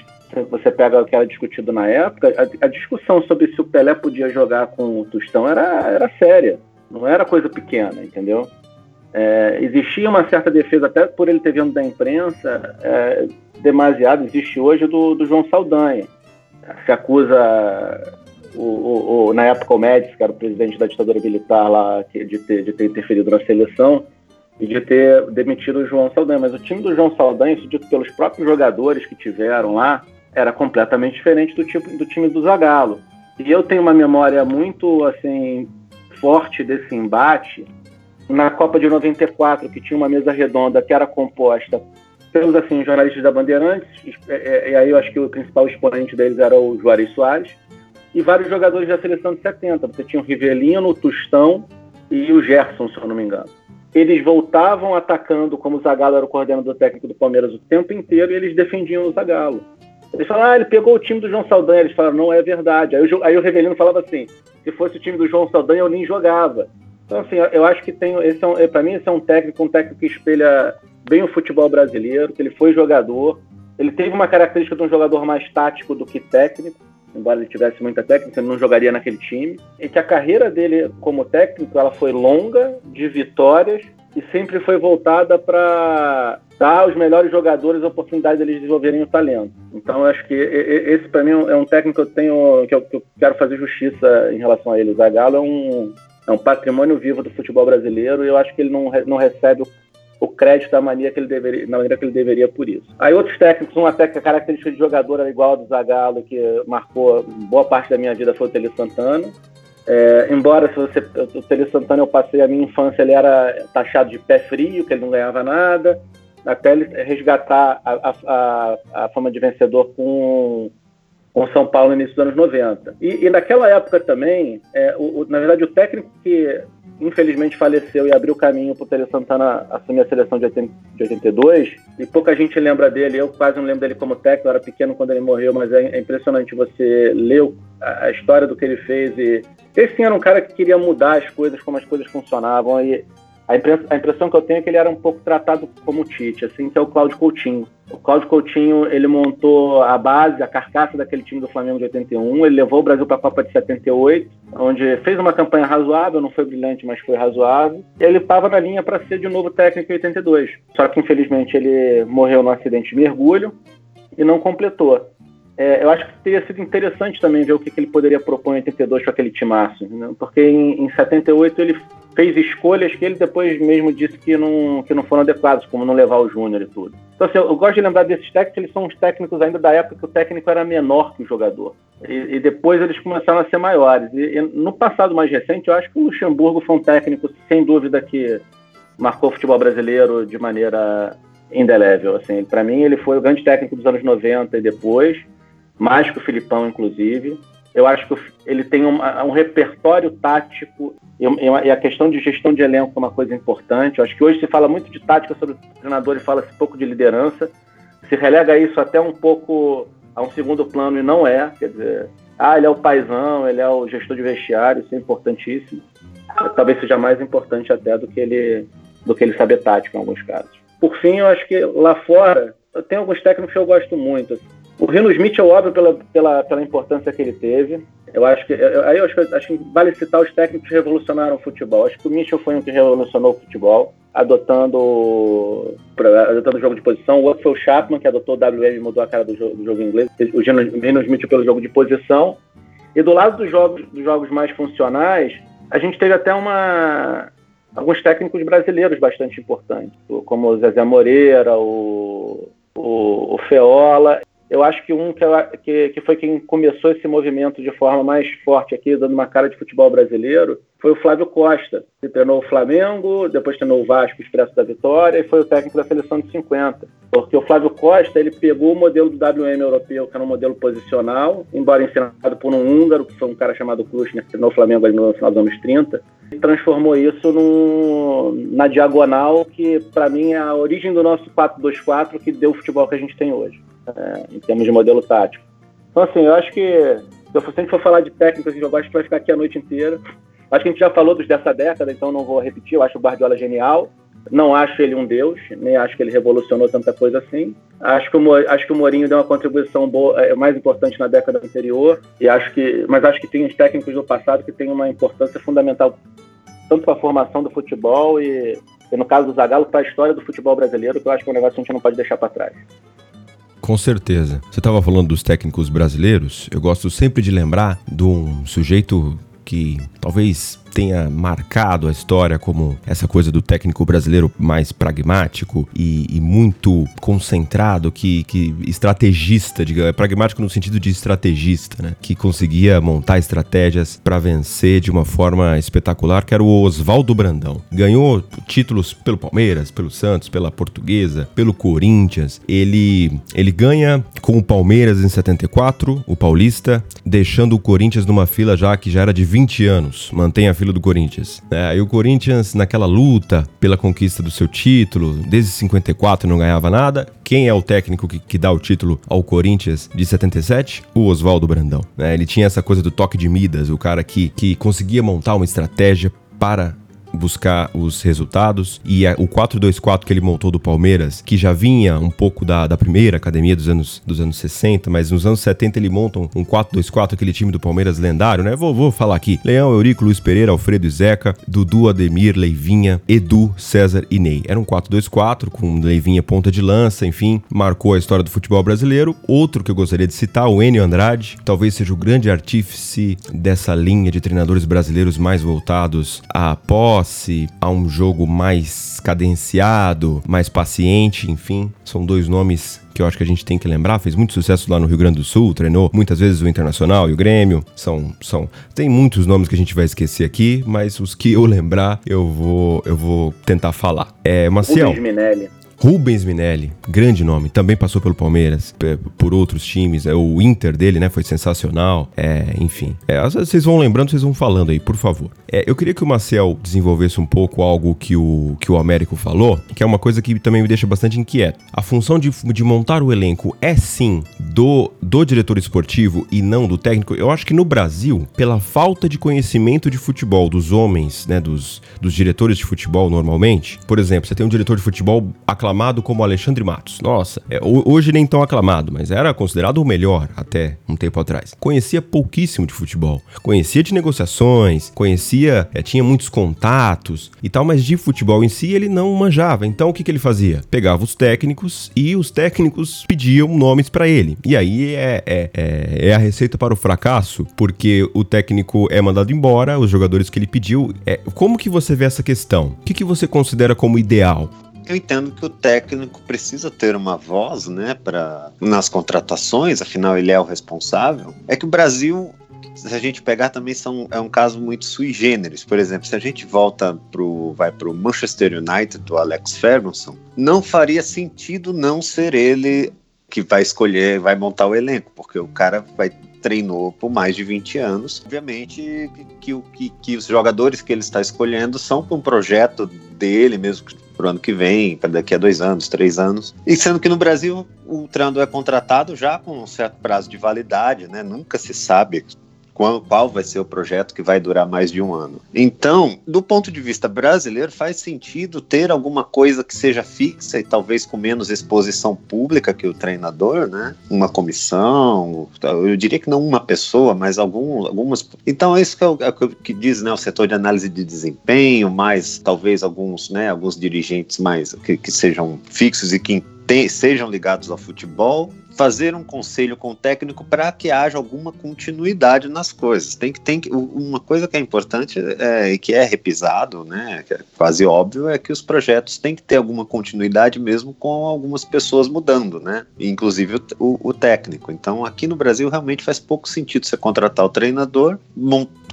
Speaker 3: você pega o que era discutido na época, a, a discussão sobre se o Pelé podia jogar com o Tostão era, era séria, não era coisa pequena, entendeu? É, existia uma certa defesa, até por ele ter vindo da imprensa, é, demasiado, existe hoje do, do João Saldanha. Se acusa, o, o, o, na época, o Médici, que era o presidente da ditadura militar lá, de ter, de ter interferido na seleção e de ter demitido o João Saldanha. Mas o time do João Saldanha, isso dito pelos próprios jogadores que tiveram lá, era completamente diferente do, tipo, do time do Zagallo. E eu tenho uma memória muito assim forte desse embate na Copa de 94, que tinha uma mesa redonda que era composta pelos assim, jornalistas da Bandeirantes, e aí eu acho que o principal exponente deles era o Juarez Soares, e vários jogadores da seleção de 70. Você tinha o Rivelino, o Tustão e o Gerson, se eu não me engano. Eles voltavam atacando como o Zagallo era o coordenador técnico do Palmeiras o tempo inteiro e eles defendiam o Zagallo. Eles falaram, ah, ele pegou o time do João Saldanha. Eles falaram, não é verdade. Aí o, aí o Revelino falava assim, se fosse o time do João Saldanha, eu nem jogava. Então, assim, eu acho que tem. Esse é para mim, esse é um técnico, um técnico que espelha bem o futebol brasileiro, que ele foi jogador. Ele teve uma característica de um jogador mais tático do que técnico, embora ele tivesse muita técnica, ele não jogaria naquele time. E que a carreira dele como técnico ela foi longa, de vitórias, e sempre foi voltada para dar aos melhores jogadores a oportunidade de eles desenvolverem o talento. Então, acho que esse, para mim, é um técnico que eu tenho, que eu, que eu, quero fazer justiça em relação a ele. O Zagallo é um, é um patrimônio vivo do futebol brasileiro e eu acho que ele não, não recebe o, o crédito da maneira que ele deveria, na maneira que ele deveria por isso. Aí outros técnicos, um até que a característica de jogador era igual ao do Zagallo, que marcou boa parte da minha vida foi o Tele Santana. É, embora se você, o Tele Santana eu passei a minha infância, ele era taxado de pé frio, que ele não ganhava nada, até ele resgatar a, a, a, a fama de vencedor com com São Paulo no início dos anos 90. E, e naquela época também, é, o, o, na verdade, o técnico que infelizmente faleceu e abriu caminho para o Tele Santana assumir a seleção de, 80, de 82, e pouca gente lembra dele, eu quase não lembro dele como técnico, eu era pequeno quando ele morreu, mas é, é impressionante você ler a, a, história do que ele fez. E esse era um cara que queria mudar as coisas, como as coisas funcionavam, e a, a impressão que eu tenho é que ele era um pouco tratado como Tite, assim, que é o Cláudio Coutinho. O Cláudio Coutinho, ele montou a base, a carcaça daquele time do Flamengo de 81, ele levou o Brasil para a Copa de 78, onde fez uma campanha razoável, não foi brilhante, mas foi razoável. Ele estava na linha para ser de novo técnico em 82. Só que, infelizmente, ele morreu num acidente de mergulho e não completou. É, eu acho que teria sido interessante também ver o que, que ele poderia propor em 82 com aquele timaço, né? porque em, em 78 ele fez escolhas que ele depois mesmo disse que não, que não foram adequadas, como não levar o Júnior e tudo. Então, assim, eu, gosto de lembrar desses técnicos, eles são os técnicos ainda da época que o técnico era menor que o jogador. E, e depois eles começaram a ser maiores. E, e, no passado mais recente, eu acho que o Luxemburgo foi um técnico, sem dúvida, que marcou o futebol brasileiro de maneira indelével. Assim, Para mim, ele foi o grande técnico dos anos 90 e depois, mais que o Filipão, inclusive. Eu acho que ele tem um, um repertório tático e, a questão de gestão de elenco é uma coisa importante. Eu acho que hoje se fala muito de tática sobre o treinador e fala-se pouco de liderança. Se relega isso até um pouco a um segundo plano e não é. Quer dizer, ah, ele é o paizão, ele é o gestor de vestiário, isso é importantíssimo. Talvez seja mais importante até do que ele, do que ele saber tática em alguns casos. Por fim, eu acho que lá fora, tem alguns técnicos que eu gosto muito. O Rino Smith é óbvio pela, pela, pela importância que ele teve. Eu acho que aí eu acho, acho, que vale citar os técnicos que revolucionaram o futebol. Acho que o Mitchell foi um que revolucionou o futebol, adotando, adotando o jogo de posição. O outro foi o Chapman, que adotou o WM e mudou a cara do jogo, do jogo inglês. O Rino Smith pelo jogo de posição. E do lado dos jogos, dos jogos mais funcionais, a gente teve até uma alguns técnicos brasileiros bastante importantes, como o Zezé Moreira, o, o, o Feola eu acho que um que, que, que, foi quem começou esse movimento de forma mais forte aqui, dando uma cara de futebol brasileiro, foi o Flávio Costa, que treinou o Flamengo, depois treinou o Vasco, Expresso da Vitória, e foi o técnico da seleção de 50. Porque o Flávio Costa, ele pegou o modelo do WM europeu, que era um modelo posicional, embora ensinado por um húngaro, que foi um cara chamado Krushner, que treinou o Flamengo ali no final dos anos 30, e transformou isso no, na diagonal, que para mim é a origem do nosso 4-2-4, que deu o futebol que a gente tem hoje é, em termos de modelo tático. Então, assim, eu acho que se a gente for falar de técnicas eu acho que vai ficar aqui a noite inteira. Acho que a gente já falou dos dessa década, então não vou repetir. Eu acho o Guardiola genial. Não acho ele um deus, nem acho que ele revolucionou tanta coisa assim. Acho que o, acho que o Mourinho deu uma contribuição boa, é, mais importante na década anterior. E acho que, mas acho que tem os técnicos do passado que têm uma importância fundamental tanto para a formação do futebol e, e no caso do Zagallo, para a história do futebol brasileiro, que eu acho que é um negócio que a gente não pode deixar para trás.
Speaker 1: Com certeza. Você estava falando dos técnicos brasileiros. Eu gosto sempre de lembrar de um sujeito que talvez tenha marcado a história como essa coisa do técnico brasileiro mais pragmático e, e muito concentrado, que, que estrategista, diga, é pragmático no sentido de estrategista, né? Que conseguia montar estratégias para vencer de uma forma espetacular, que era o Oswaldo Brandão. Ganhou títulos pelo Palmeiras, pelo Santos, pela Portuguesa, pelo Corinthians. Ele, ele ganha com o Palmeiras em 74, o Paulista, deixando o Corinthians numa fila já que já era de 20 anos. Mantém a fila do Corinthians. É, e o Corinthians, naquela luta pela conquista do seu título, desde 54 não ganhava nada. Quem é o técnico que, que dá o título ao Corinthians de 77? O Oswaldo Brandão. É, ele tinha essa coisa do toque de Midas, o cara que, que conseguia montar uma estratégia para buscar os resultados. E o 4-2-4 que ele montou do Palmeiras, que já vinha um pouco da, da primeira academia dos anos, dos anos 60, mas nos anos 70 ele monta um, um 4-2-4, aquele time do Palmeiras lendário, né? Vou, vou falar aqui: Leão, Eurico, Luiz Pereira, Alfredo e Zeca, Dudu, Ademir, Leivinha, Edu, César e Ney. Era um 4-2-4 com Leivinha ponta de lança, enfim, marcou a história do futebol brasileiro. Outro que eu gostaria de citar, o Enio Andrade, talvez seja o grande artífice dessa linha de treinadores brasileiros mais voltados à pós a um jogo mais cadenciado, mais paciente, enfim. São dois nomes que eu acho que a gente tem que lembrar, fez muito sucesso lá no Rio Grande do Sul, treinou muitas vezes o Internacional e o Grêmio. São são tem muitos nomes que a gente vai esquecer aqui, mas os que eu lembrar, eu vou eu vou tentar falar. É, Maciel.
Speaker 3: Rubens Minelli.
Speaker 1: Rubens Minelli, grande nome, também passou pelo Palmeiras, por outros times. É, o Inter dele, né, foi sensacional. É, enfim. É, vocês vão lembrando, vocês vão falando aí, por favor. É, eu queria que o Marcel desenvolvesse um pouco algo que o, que o Américo falou, que é uma coisa que também me deixa bastante inquieto. A função de, de montar o elenco é sim do, do diretor esportivo e não do técnico. Eu acho que no Brasil, pela falta de conhecimento de futebol dos homens, né, dos, dos diretores de futebol normalmente, por exemplo, você tem um diretor de futebol aclamado aclamado como Alexandre Matos. Nossa, é, hoje nem tão aclamado, mas era considerado o melhor até um tempo atrás. Conhecia pouquíssimo de futebol, conhecia de negociações, conhecia, é, tinha muitos contatos e tal, mas de futebol em si ele não manjava. Então o que, que ele fazia? Pegava os técnicos e os técnicos pediam nomes para ele. E aí é, é, é, é, a receita para o fracasso, porque o técnico é mandado embora, os jogadores que ele pediu. É, como que você vê essa questão? O que, que você considera como ideal?
Speaker 4: Eu entendo que o técnico precisa ter uma voz, né, para nas contratações, afinal ele é o responsável. É que o Brasil se a gente pegar também são, é um caso muito sui generis. Por exemplo, se a gente volta pro vai pro Manchester United do Alex Ferguson, não faria sentido não ser ele que vai escolher, vai montar o elenco, porque o cara vai treinou por mais de 20 anos. Obviamente que, que, que, os jogadores que ele está escolhendo são para um projeto dele mesmo para o ano que vem, para daqui a dois anos, três anos. E sendo que no Brasil o treinador é contratado já com um certo prazo de validade, né? Nunca se sabe qual, qual vai ser o projeto que vai durar mais de um ano. Então, do ponto de vista brasileiro, faz sentido ter alguma coisa que seja fixa e talvez com menos exposição pública que o treinador, né? Uma comissão, eu diria que não uma pessoa, mas algum, algumas. Então, isso que é o, é o que diz né, o setor de análise de desempenho, mais talvez alguns, né, alguns dirigentes mais que, que sejam fixos e que sejam ligados ao futebol fazer um conselho com o técnico para que haja alguma continuidade nas coisas. Tem que tem que, uma coisa que é importante é, e que é repisado, né, que é quase óbvio, é que os projetos têm que ter alguma continuidade mesmo com algumas pessoas mudando, né, inclusive o, o, técnico. Então, aqui no Brasil realmente faz pouco sentido você contratar o treinador,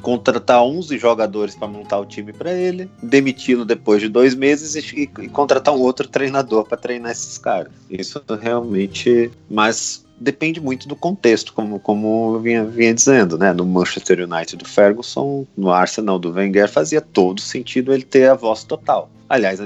Speaker 4: contratar 11 jogadores para montar o time para ele, demiti-lo depois de dois meses e, e, contratar um outro treinador para treinar esses caras. Isso realmente mas depende muito do contexto, como, como eu vinha, vinha dizendo, né? No Manchester United do Ferguson, no Arsenal do Wenger, fazia todo sentido ele ter a voz total. Aliás,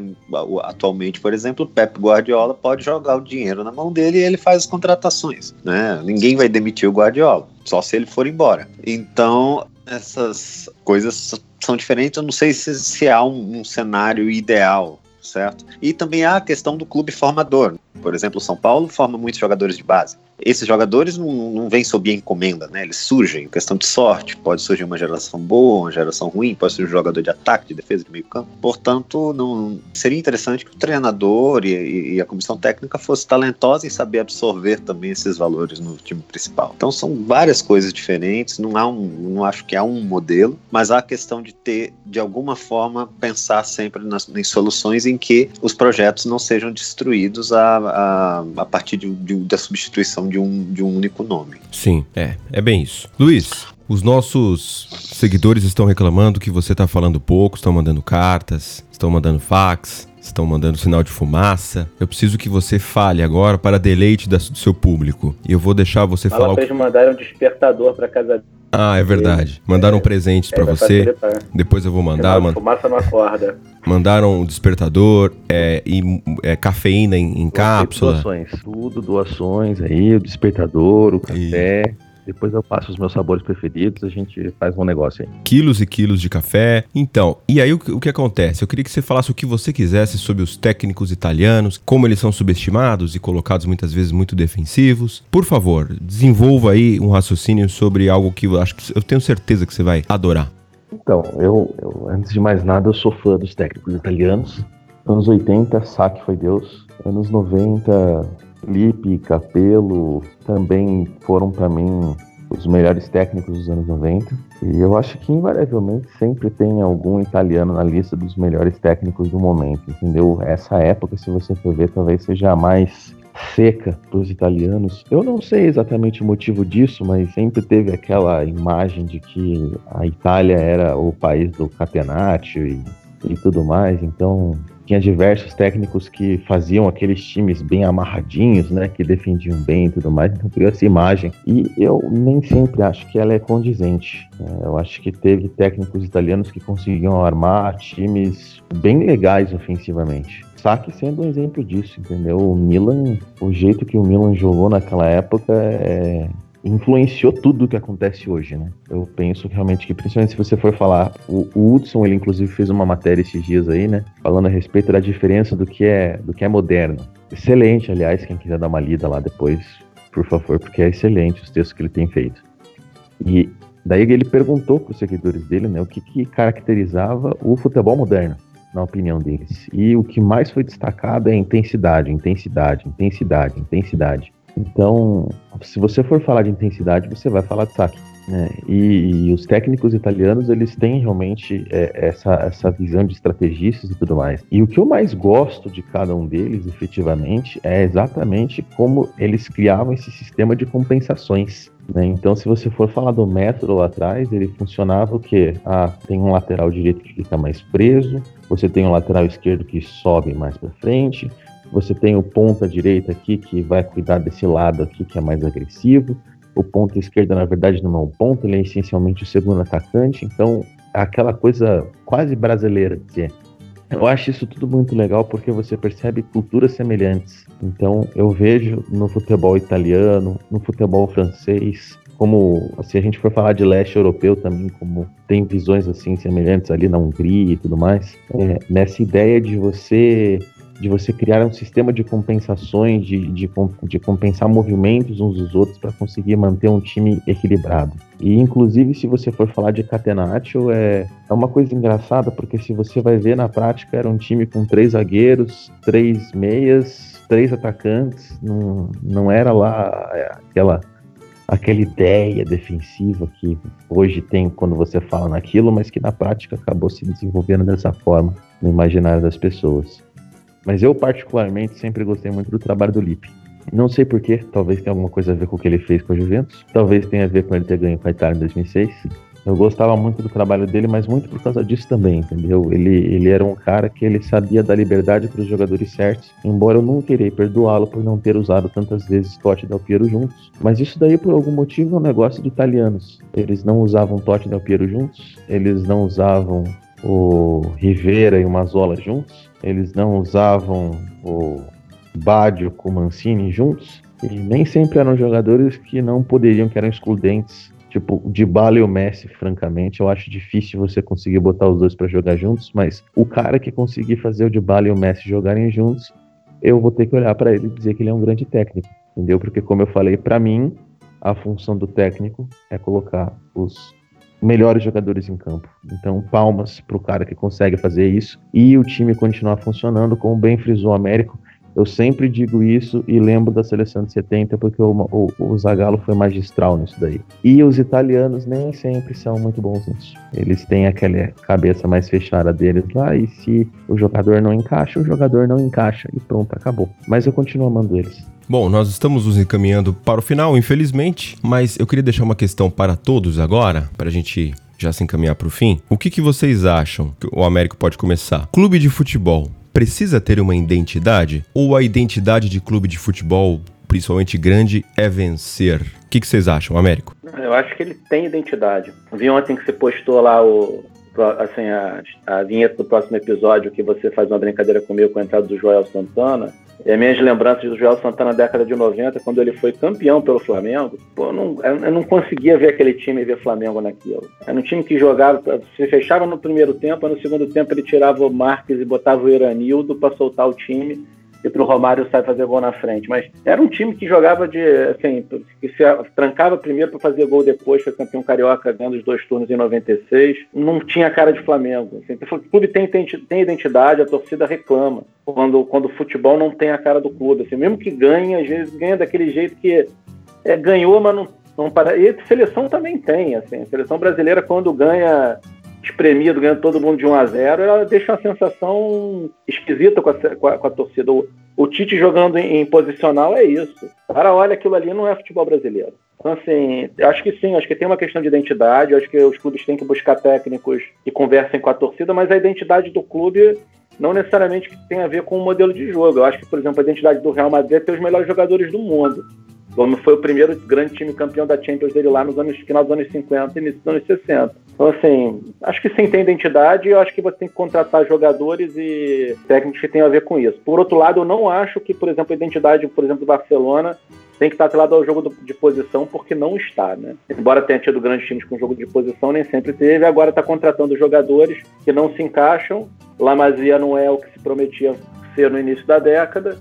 Speaker 4: atualmente, por exemplo, o Pep Guardiola pode jogar o dinheiro na mão dele e ele faz as contratações. Né? Ninguém vai demitir o Guardiola, só se ele for embora. Então, essas coisas são diferentes. Eu não sei se, se há um, um cenário ideal certo? E também há a questão do clube formador. Por exemplo, São Paulo forma muitos jogadores de base esses jogadores não, não vêm sob encomenda, né? Eles surgem, questão de sorte. Pode surgir uma geração boa, uma geração ruim, pode surgir um jogador de ataque, de defesa, de meio campo. Portanto, não, seria interessante que o treinador e, e, a comissão técnica fosse talentosa em saber absorver também esses valores no time principal. Então são várias coisas diferentes, não há um, não acho que há um modelo, mas há a questão de ter, de alguma forma, pensar sempre nas, em soluções em que os projetos não sejam destruídos a, a, a partir de, de, da substituição de um, de um único nome.
Speaker 1: Sim, é, é bem isso. Luiz, os nossos seguidores estão reclamando que você está falando pouco, estão mandando cartas, estão mandando fax, estão mandando sinal de fumaça. Eu preciso que você fale agora para deleite do seu público. E eu vou deixar você Fala falar.
Speaker 3: Vocês o... mandaram um despertador para casa
Speaker 1: ah, é verdade. Mandaram é, presentes para você. Depois eu vou mandar. Man...
Speaker 3: Fumaça não acorda.
Speaker 1: Mandaram um despertador é, e é, cafeína em, em cápsula.
Speaker 2: Doações. Tudo, doações aí, o despertador, o café. E... Depois eu passo os meus sabores preferidos, a gente faz um negócio aí.
Speaker 1: Quilos e quilos de café. Então, e aí o, o, que acontece? Eu queria que você falasse o que você quisesse sobre os técnicos italianos, como eles são subestimados e colocados muitas vezes muito defensivos. Por favor, desenvolva aí um raciocínio sobre algo que eu acho que eu tenho certeza que você vai adorar.
Speaker 2: Então, eu, eu antes de mais nada, eu sou fã dos técnicos italianos. Anos 80, Saque foi Deus. Anos 90, Lipe, Capello também foram para mim os melhores técnicos dos anos 90. E eu acho que invariavelmente sempre tem algum italiano na lista dos melhores técnicos do momento, entendeu? Essa época, se você for ver, talvez seja a mais seca para os italianos. Eu não sei exatamente o motivo disso, mas sempre teve aquela imagem de que a Itália era o país do catenaccio e, e tudo mais. Então, tinha diversos técnicos que faziam aqueles times bem amarradinhos, né, que defendiam bem e tudo mais, então criou essa imagem. E eu nem sempre acho que ela é condizente. É, eu acho que teve técnicos italianos que conseguiam armar times bem legais ofensivamente. Saki sendo um exemplo disso, entendeu? O Milan, o jeito que o Milan jogou naquela época é, influenciou tudo o que acontece hoje, né? Eu penso realmente que, principalmente se você for falar, o, o Hudson, ele inclusive fez uma matéria esses dias aí, né? Falando a respeito da diferença do que é, do que é moderno. Excelente, aliás, quem quiser dar uma lida lá depois, por favor, porque é excelente os textos que ele tem feito. E daí ele perguntou para os seguidores dele, né, o que, que caracterizava o futebol moderno, na opinião deles. E o que mais foi destacado é intensidade, intensidade, intensidade, intensidade. Então, se você for falar de intensidade, você vai falar de saque. Né? E, e, os técnicos italianos, eles têm realmente é, essa, essa visão de estrategistas e tudo mais. E o que eu mais gosto de cada um deles, efetivamente, é exatamente como eles criavam esse sistema de compensações. Né? Então, se você for falar do método lá atrás, ele funcionava o quê? Ah, tem um lateral direito que fica mais preso, você tem um lateral esquerdo que sobe mais para frente, você tem o ponta direita aqui que vai cuidar desse lado aqui que é mais agressivo. O ponta esquerda, na verdade, não é um ponto, ele é essencialmente o segundo atacante. Então, é aquela coisa quase brasileira de eu acho isso tudo muito legal porque você percebe culturas semelhantes. Então, eu vejo no futebol italiano, no futebol francês, como se a gente for falar de leste europeu também, como tem visões assim semelhantes ali na Hungria e tudo mais, é, nessa ideia de você de você criar um sistema de compensações, de, de, de compensar movimentos uns dos outros para conseguir manter um time equilibrado. E inclusive se você for falar de Catenaccio, é, é uma coisa engraçada, porque se você vai ver na prática, era um time com três zagueiros, três meias, três atacantes, não, não era lá é, aquela aquela ideia defensiva que hoje tem quando você fala naquilo, mas que na prática acabou se desenvolvendo dessa forma no imaginário das pessoas. Mas eu, particularmente, sempre gostei muito do trabalho do Lipe. Não sei porquê, talvez tenha alguma coisa a ver com o que ele fez com a Juventus, talvez tenha a ver com ele ter ganho com a Itália em 2006. Eu gostava muito do trabalho dele, mas muito por causa disso também, entendeu? Ele, ele era um cara que ele sabia dar liberdade para os jogadores certos, embora eu não queria perdoá-lo por não ter usado tantas vezes Totti e Del Piero juntos. Mas isso daí, por algum motivo, é um negócio de italianos. Eles não usavam Totti e Del Piero juntos, eles não usavam o Rivera e o Mazola juntos, eles não usavam o Badio com o Mancini juntos, e nem sempre eram jogadores que não poderiam, que eram excludentes. Tipo, o Dybala e o Messi, francamente, eu acho difícil você conseguir botar os dois para jogar juntos, mas o cara que conseguir fazer o Dybala e o Messi jogarem juntos, eu vou ter que olhar para ele e dizer que ele é um grande técnico, entendeu? Porque como eu falei, para mim, a função do técnico é colocar os melhores jogadores em campo. Então, palmas para o cara que consegue fazer isso e o time continuar funcionando, como bem frisou o Américo. Eu sempre digo isso e lembro da seleção de 70 porque o, o, o Zagallo foi magistral nisso daí. E os italianos nem sempre são muito bons nisso. Eles têm aquela cabeça mais fechada deles lá e se o jogador não encaixa, o jogador não encaixa e pronto, acabou. Mas eu continuo amando eles.
Speaker 1: Bom, nós estamos nos encaminhando para o final, infelizmente, mas eu queria deixar uma questão para todos agora, para a gente já se encaminhar para o fim. O que, que vocês acham que o Américo pode começar? Clube de futebol precisa ter uma identidade? Ou a identidade de clube de futebol, principalmente grande, é vencer? O que, que vocês acham, Américo?
Speaker 3: Eu acho que ele tem identidade. Vi ontem que você postou lá o, assim, a, a vinheta do próximo episódio que você faz uma brincadeira comigo com a entrada do Joel Santana. E as minhas lembranças do Joel Santana na década de 90, quando ele foi campeão pelo Flamengo, pô, eu não, eu não conseguia ver aquele time e ver Flamengo naquilo. Era um time que jogava, se fechava no primeiro tempo, no segundo tempo ele tirava o Marques e botava o Eranildo para soltar o time e pro Romário sair fazer gol na frente. Mas era um time que jogava de, assim, que se trancava primeiro para fazer gol depois, foi campeão carioca ganhando os dois turnos em 96. Não tinha cara de Flamengo. Assim, o clube tem, tem, tem identidade, a torcida reclama quando, quando o futebol não tem a cara do clube. Assim, mesmo que ganhe, às vezes ganha daquele jeito que é, ganhou, mas não, não para. E a seleção também tem. Assim, a seleção brasileira, quando ganha espremido, ganhando todo mundo de 1 a 0 ela deixa uma sensação esquisita com a, com a, com a torcida. O, o, Tite jogando em, em, posicional é isso. Cara, olha, aquilo ali não é futebol brasileiro. Então, assim, acho que sim, acho que tem uma questão de identidade, acho que os clubes têm que buscar técnicos que conversem com a torcida, mas a identidade do clube não necessariamente tem a ver com o modelo de jogo. Eu acho que, por exemplo, a identidade do Real Madrid é ter os melhores jogadores do mundo como foi o primeiro grande time campeão da Champions dele lá nos anos final dos anos 50 e início dos anos 60. Então, assim, acho que sim tem identidade e eu acho que você tem que contratar jogadores e técnicos que tenham a ver com isso. Por outro lado, eu não acho que, por exemplo, a identidade, por exemplo, do Barcelona tem que estar atrelado ao jogo de posição, porque não está, né? Embora tenha tido grandes times com jogo de posição, nem sempre teve, agora está contratando jogadores que não se encaixam. La Masia não é o que se prometia ser no início da década,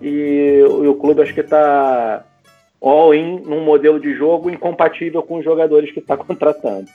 Speaker 3: e, e o clube acho que está all-in num modelo de jogo incompatível com os jogadores que está [laughs] contratando.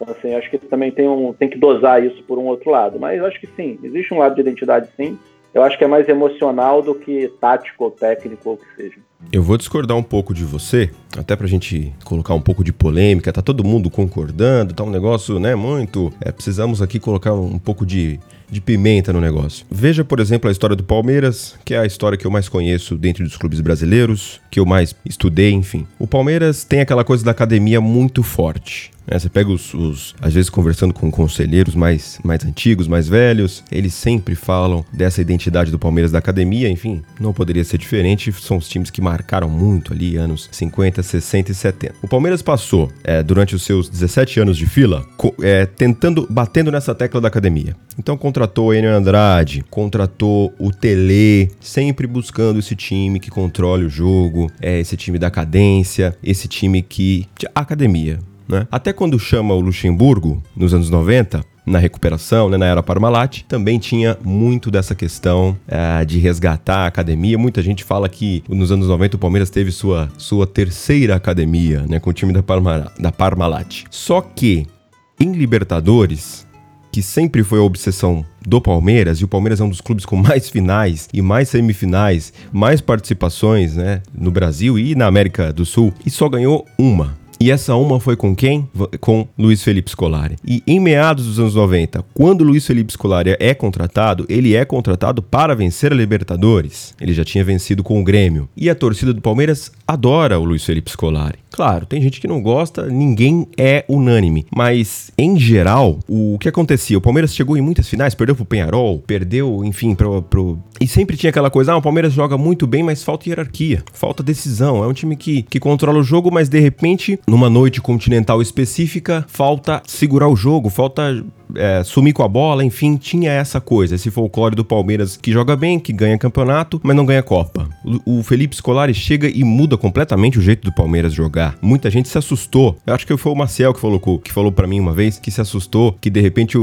Speaker 3: Então, assim, acho que também tem, um, tem que dosar isso por um outro lado. Mas acho que sim, existe um lado de identidade sim. Eu acho que é mais emocional do que tático ou técnico ou o que seja.
Speaker 1: Eu vou discordar um pouco de você, até pra gente colocar um pouco de polêmica, tá todo mundo concordando, tá um negócio, né, muito... É, precisamos aqui colocar um pouco de de pimenta no negócio. Veja, por exemplo, a história do Palmeiras, que é a história que eu mais conheço dentro dos clubes brasileiros, que eu mais estudei, enfim. O Palmeiras tem aquela coisa da academia muito forte. Né? Você pega os, os, às vezes conversando com conselheiros mais, mais antigos, mais velhos, eles sempre falam dessa identidade do Palmeiras da academia, enfim, não poderia ser diferente, são os times que marcaram muito ali, anos 50, 60 e 70. O Palmeiras passou, é, durante os seus 17 anos de fila, é, tentando, batendo nessa tecla da academia. Então contratou o Enio Andrade, contratou o Tele, sempre buscando esse time que controle o jogo, é esse time da cadência, esse time que. academia. Né? Até quando chama o Luxemburgo, nos anos 90, na recuperação, né, na era Parmalat, também tinha muito dessa questão uh, de resgatar a academia. Muita gente fala que nos anos 90 o Palmeiras teve sua, sua terceira academia, né, com o time da, Parma, da Parmalat. Só que em Libertadores, que sempre foi a obsessão do Palmeiras, e o Palmeiras é um dos clubes com mais finais e mais semifinais, mais participações né, no Brasil e na América do Sul, e só ganhou uma. E essa uma foi com quem? Com Luiz Felipe Scolari. E em meados dos anos 90, quando Luiz Felipe Scolari é contratado, ele é contratado para vencer a Libertadores. Ele já tinha vencido com o Grêmio. E a torcida do Palmeiras adora o Luiz Felipe Scolari. Claro, tem gente que não gosta, ninguém é unânime. Mas, em geral, o que acontecia? O Palmeiras chegou em muitas finais, perdeu pro Penharol, perdeu, enfim, pro, pro... E sempre tinha aquela coisa, ah, o Palmeiras joga muito bem, mas falta hierarquia, falta decisão. É um time que, que controla o jogo, mas de repente numa noite continental específica, falta segurar o jogo, falta é, sumir com a bola, enfim, tinha essa coisa, esse folclore do Palmeiras que joga bem, que ganha campeonato, mas não ganha Copa. o, Felipe Scolari chega e muda completamente o jeito do Palmeiras jogar. Muita gente se assustou. Eu acho que foi o Marcel que falou, que falou para mim uma vez que se assustou que de repente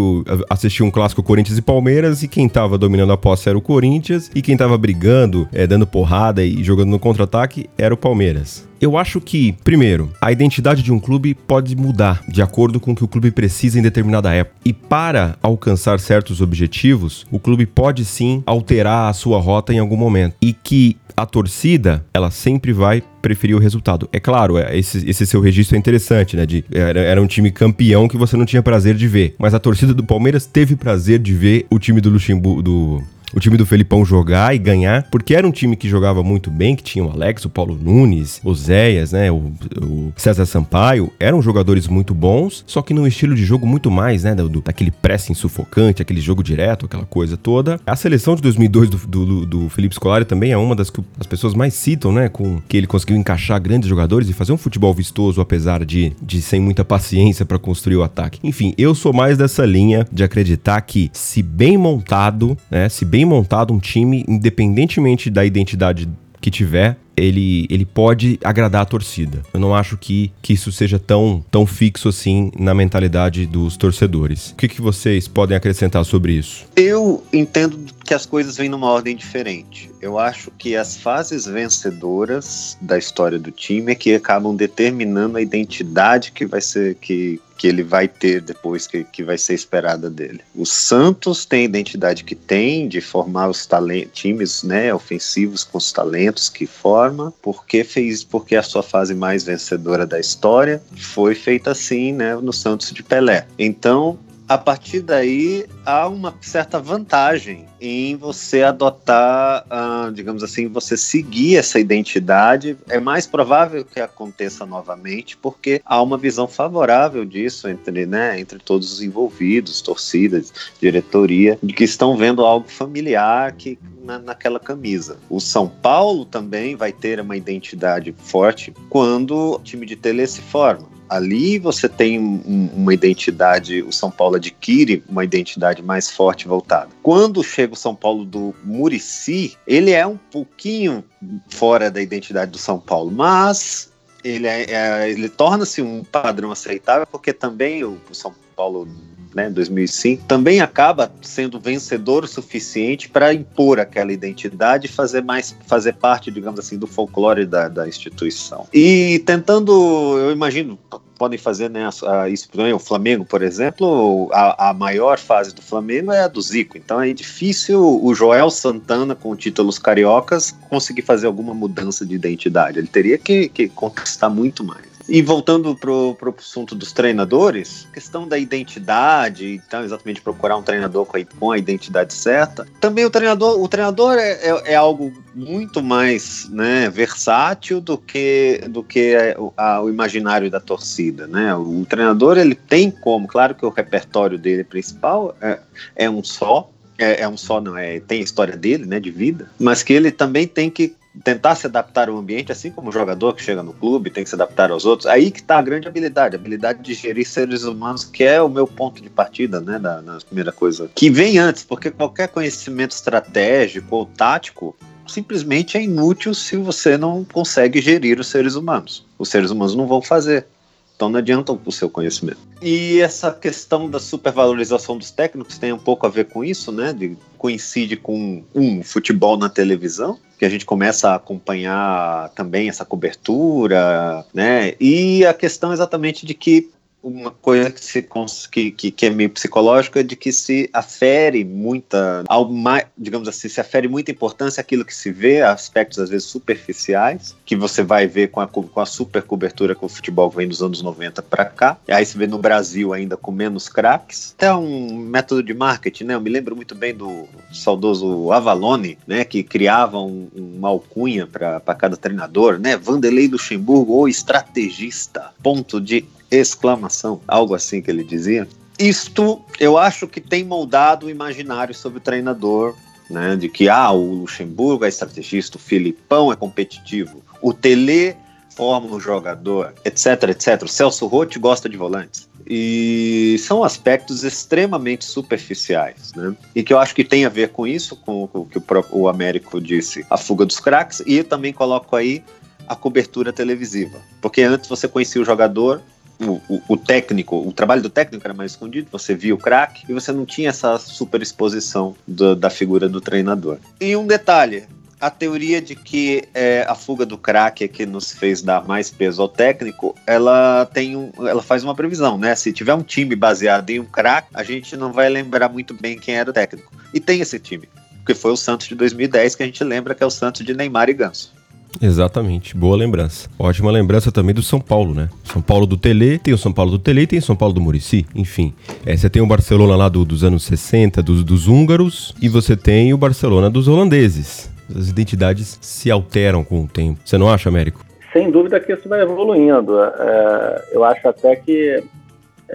Speaker 1: assistiu um clássico Corinthians e Palmeiras e quem tava dominando a posse era o Corinthians e quem tava brigando, é, dando porrada e jogando no contra-ataque era o Palmeiras. Eu acho que, primeiro, a identidade de um clube pode mudar de acordo com o que o clube precisa em determinada época. E para alcançar certos objetivos, o clube pode sim alterar a sua rota em algum momento. E que a torcida, ela sempre vai preferir o resultado. É claro, é, esse, esse seu registro é interessante, né? De, era, era, um time campeão que você não tinha prazer de ver. Mas a torcida do Palmeiras teve prazer de ver o time do Luxemburgo, do, o time do Felipão jogar e ganhar, porque era um time que jogava muito bem, que tinha o Alex, o Paulo Nunes, o Zéias, né, o, o César Sampaio, eram jogadores muito bons, só que num estilo de jogo muito mais, né, do, daquele pressing sufocante, aquele jogo direto, aquela coisa toda. A seleção de 2002 do, do, do Felipe Scolari também é uma das que as pessoas mais citam, né, com que ele conseguiu encaixar grandes jogadores e fazer um futebol vistoso, apesar de, de sem muita paciência para construir o ataque. Enfim, eu sou mais dessa linha de acreditar que, se bem montado, né, se bem montado um time, independentemente da identidade que tiver, ele, ele pode agradar a torcida. Eu não acho que, que isso seja tão, tão fixo assim na mentalidade dos torcedores. O que, que vocês podem acrescentar sobre isso?
Speaker 4: Eu entendo que as coisas vêm numa ordem diferente. Eu acho que as fases vencedoras da história do time é que acabam determinando a identidade que vai ser que, que ele vai ter depois que, que vai ser esperada dele. O Santos tem a identidade que tem de formar os times né, ofensivos com os talentos que forma, porque fez porque a sua fase mais vencedora da história foi feita assim, né, no Santos de Pelé. Então, a partir daí há uma certa vantagem em você adotar, uh, digamos assim, você seguir essa identidade. É mais provável que aconteça novamente, porque há uma visão favorável disso entre, né, entre todos os envolvidos, torcidas, diretoria, de que estão vendo algo familiar que na, naquela camisa. O São Paulo também vai ter uma identidade forte quando o time de tele se forma ali você tem um, uma identidade, o São Paulo adquire uma identidade mais forte voltada. Quando chega o São Paulo do Murici, ele é um pouquinho fora da identidade do São Paulo, mas ele, é, é, ele torna-se um padrão aceitável porque também o, o São Paulo né, 2005, também acaba sendo vencedor o suficiente para impor aquela identidade e fazer mais, fazer parte, digamos assim, do folclore da, da instituição. E tentando, eu imagino, podem fazer né, isso. O Flamengo, por exemplo, a, a, maior fase do Flamengo é a do Zico. Então é difícil o Joel Santana, com títulos cariocas, conseguir fazer alguma mudança de identidade. Ele teria que, que conquistar muito mais. E voltando pro, pro assunto dos treinadores, questão da identidade, então exatamente procurar um treinador com a, com a identidade certa. Também o treinador, o treinador é, é, é algo muito mais né, versátil do que, do que o, a, o imaginário da torcida, né? O treinador ele tem como, claro que o repertório dele principal é, é um só, é, é, um só, não é? Tem a história dele, né, de vida, mas que ele também tem que tentar se adaptar ao ambiente, assim como o jogador que chega no clube tem que se adaptar aos outros. Aí que está a grande habilidade, a habilidade de gerir seres humanos, que é o meu ponto de partida, né, na primeira coisa, que vem antes, porque qualquer conhecimento estratégico ou tático simplesmente é inútil se você não consegue gerir os seres humanos. Os seres humanos não vão fazer. Então não adianta o seu conhecimento. E essa questão da supervalorização dos técnicos tem um pouco a ver com isso, né? De, coincide com um futebol na televisão, que a gente começa a acompanhar também essa cobertura, né? E a questão exatamente de que uma coisa que, se, que, que, que, é meio psicológica de que se afere muita, ao digamos assim, se afere muita importância aquilo que se vê, aspectos às vezes superficiais, que você vai ver com a, com a super cobertura que o futebol vem dos anos 90 para cá. E aí se vê no Brasil ainda com menos craques. Até um método de marketing, né? Eu me lembro muito bem do saudoso Avalone, né? Que criava um, uma alcunha para cada treinador, né? Vanderlei Luxemburgo, o estrategista. Ponto de exclamação, algo assim que ele dizia. Isto eu acho que tem moldado o imaginário sobre o treinador, né? De que ah, o Luxemburgo é estrategista, o Filipão é competitivo, o Tele forma um jogador, etc, etc. O Celso Rotti gosta de volantes. E são aspectos extremamente superficiais, né? E que eu acho que tem a ver com isso, com o que o, o Américo disse, a fuga dos craques, e também coloco aí a cobertura televisiva. Porque antes você conhecia o jogador, o, o, técnico, o trabalho do técnico era mais escondido, você via o craque e você não tinha essa super exposição do, da figura do treinador. E um detalhe, a teoria de que é, a fuga do craque é que nos fez dar mais peso ao técnico, ela tem um, ela faz uma previsão, né? Se tiver um time baseado em um craque, a gente não vai lembrar muito bem quem era o técnico. E tem esse time, porque foi o Santos de 2010 que a gente lembra que é o Santos de Neymar e Ganso.
Speaker 1: Exatamente, boa lembrança. Ótima lembrança também do São Paulo, né? São Paulo do Tele, tem o São Paulo do Tele e tem o São Paulo do Murici, enfim. É, você tem o Barcelona lá do, dos anos 60, dos, dos húngaros, e você tem o Barcelona dos holandeses. As identidades se alteram com o tempo. Você não acha, Américo?
Speaker 3: Sem dúvida que isso vai evoluindo. É, eu acho até que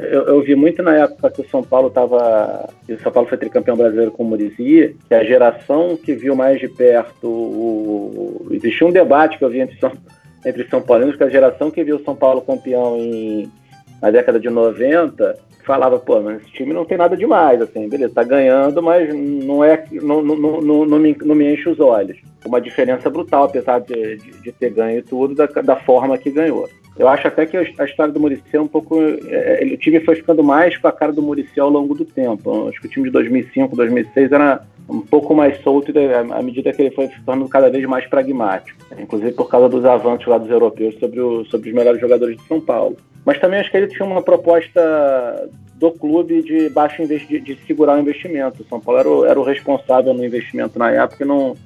Speaker 3: eu, eu, vi muito na época que o São Paulo estava. O São Paulo foi tricampeão brasileiro com o Muricy, que a geração que viu mais de perto. O, existia um debate que eu vi entre São, entre São Paulinos, que a geração que viu o São Paulo campeão em, na década de 90 falava, pô, mas esse time não tem nada demais, assim, beleza, tá ganhando, mas não é. Não, não, não, não, me, não me enche os olhos. Uma diferença brutal, apesar de, de, de ter ganho tudo, da, da forma que ganhou. Eu acho até que a história do Murici é um pouco. É, o time foi ficando mais com a cara do Murici ao longo do tempo. Acho que o time de 2005, 2006 era um pouco mais solto à medida que ele foi se tornando cada vez mais pragmático. Inclusive por causa dos avanços lá dos europeus sobre, o, sobre os melhores jogadores de São Paulo. Mas também acho que ele tinha uma proposta do clube de baixo de, de segurar o investimento. O São Paulo era o, era o responsável no investimento na época e não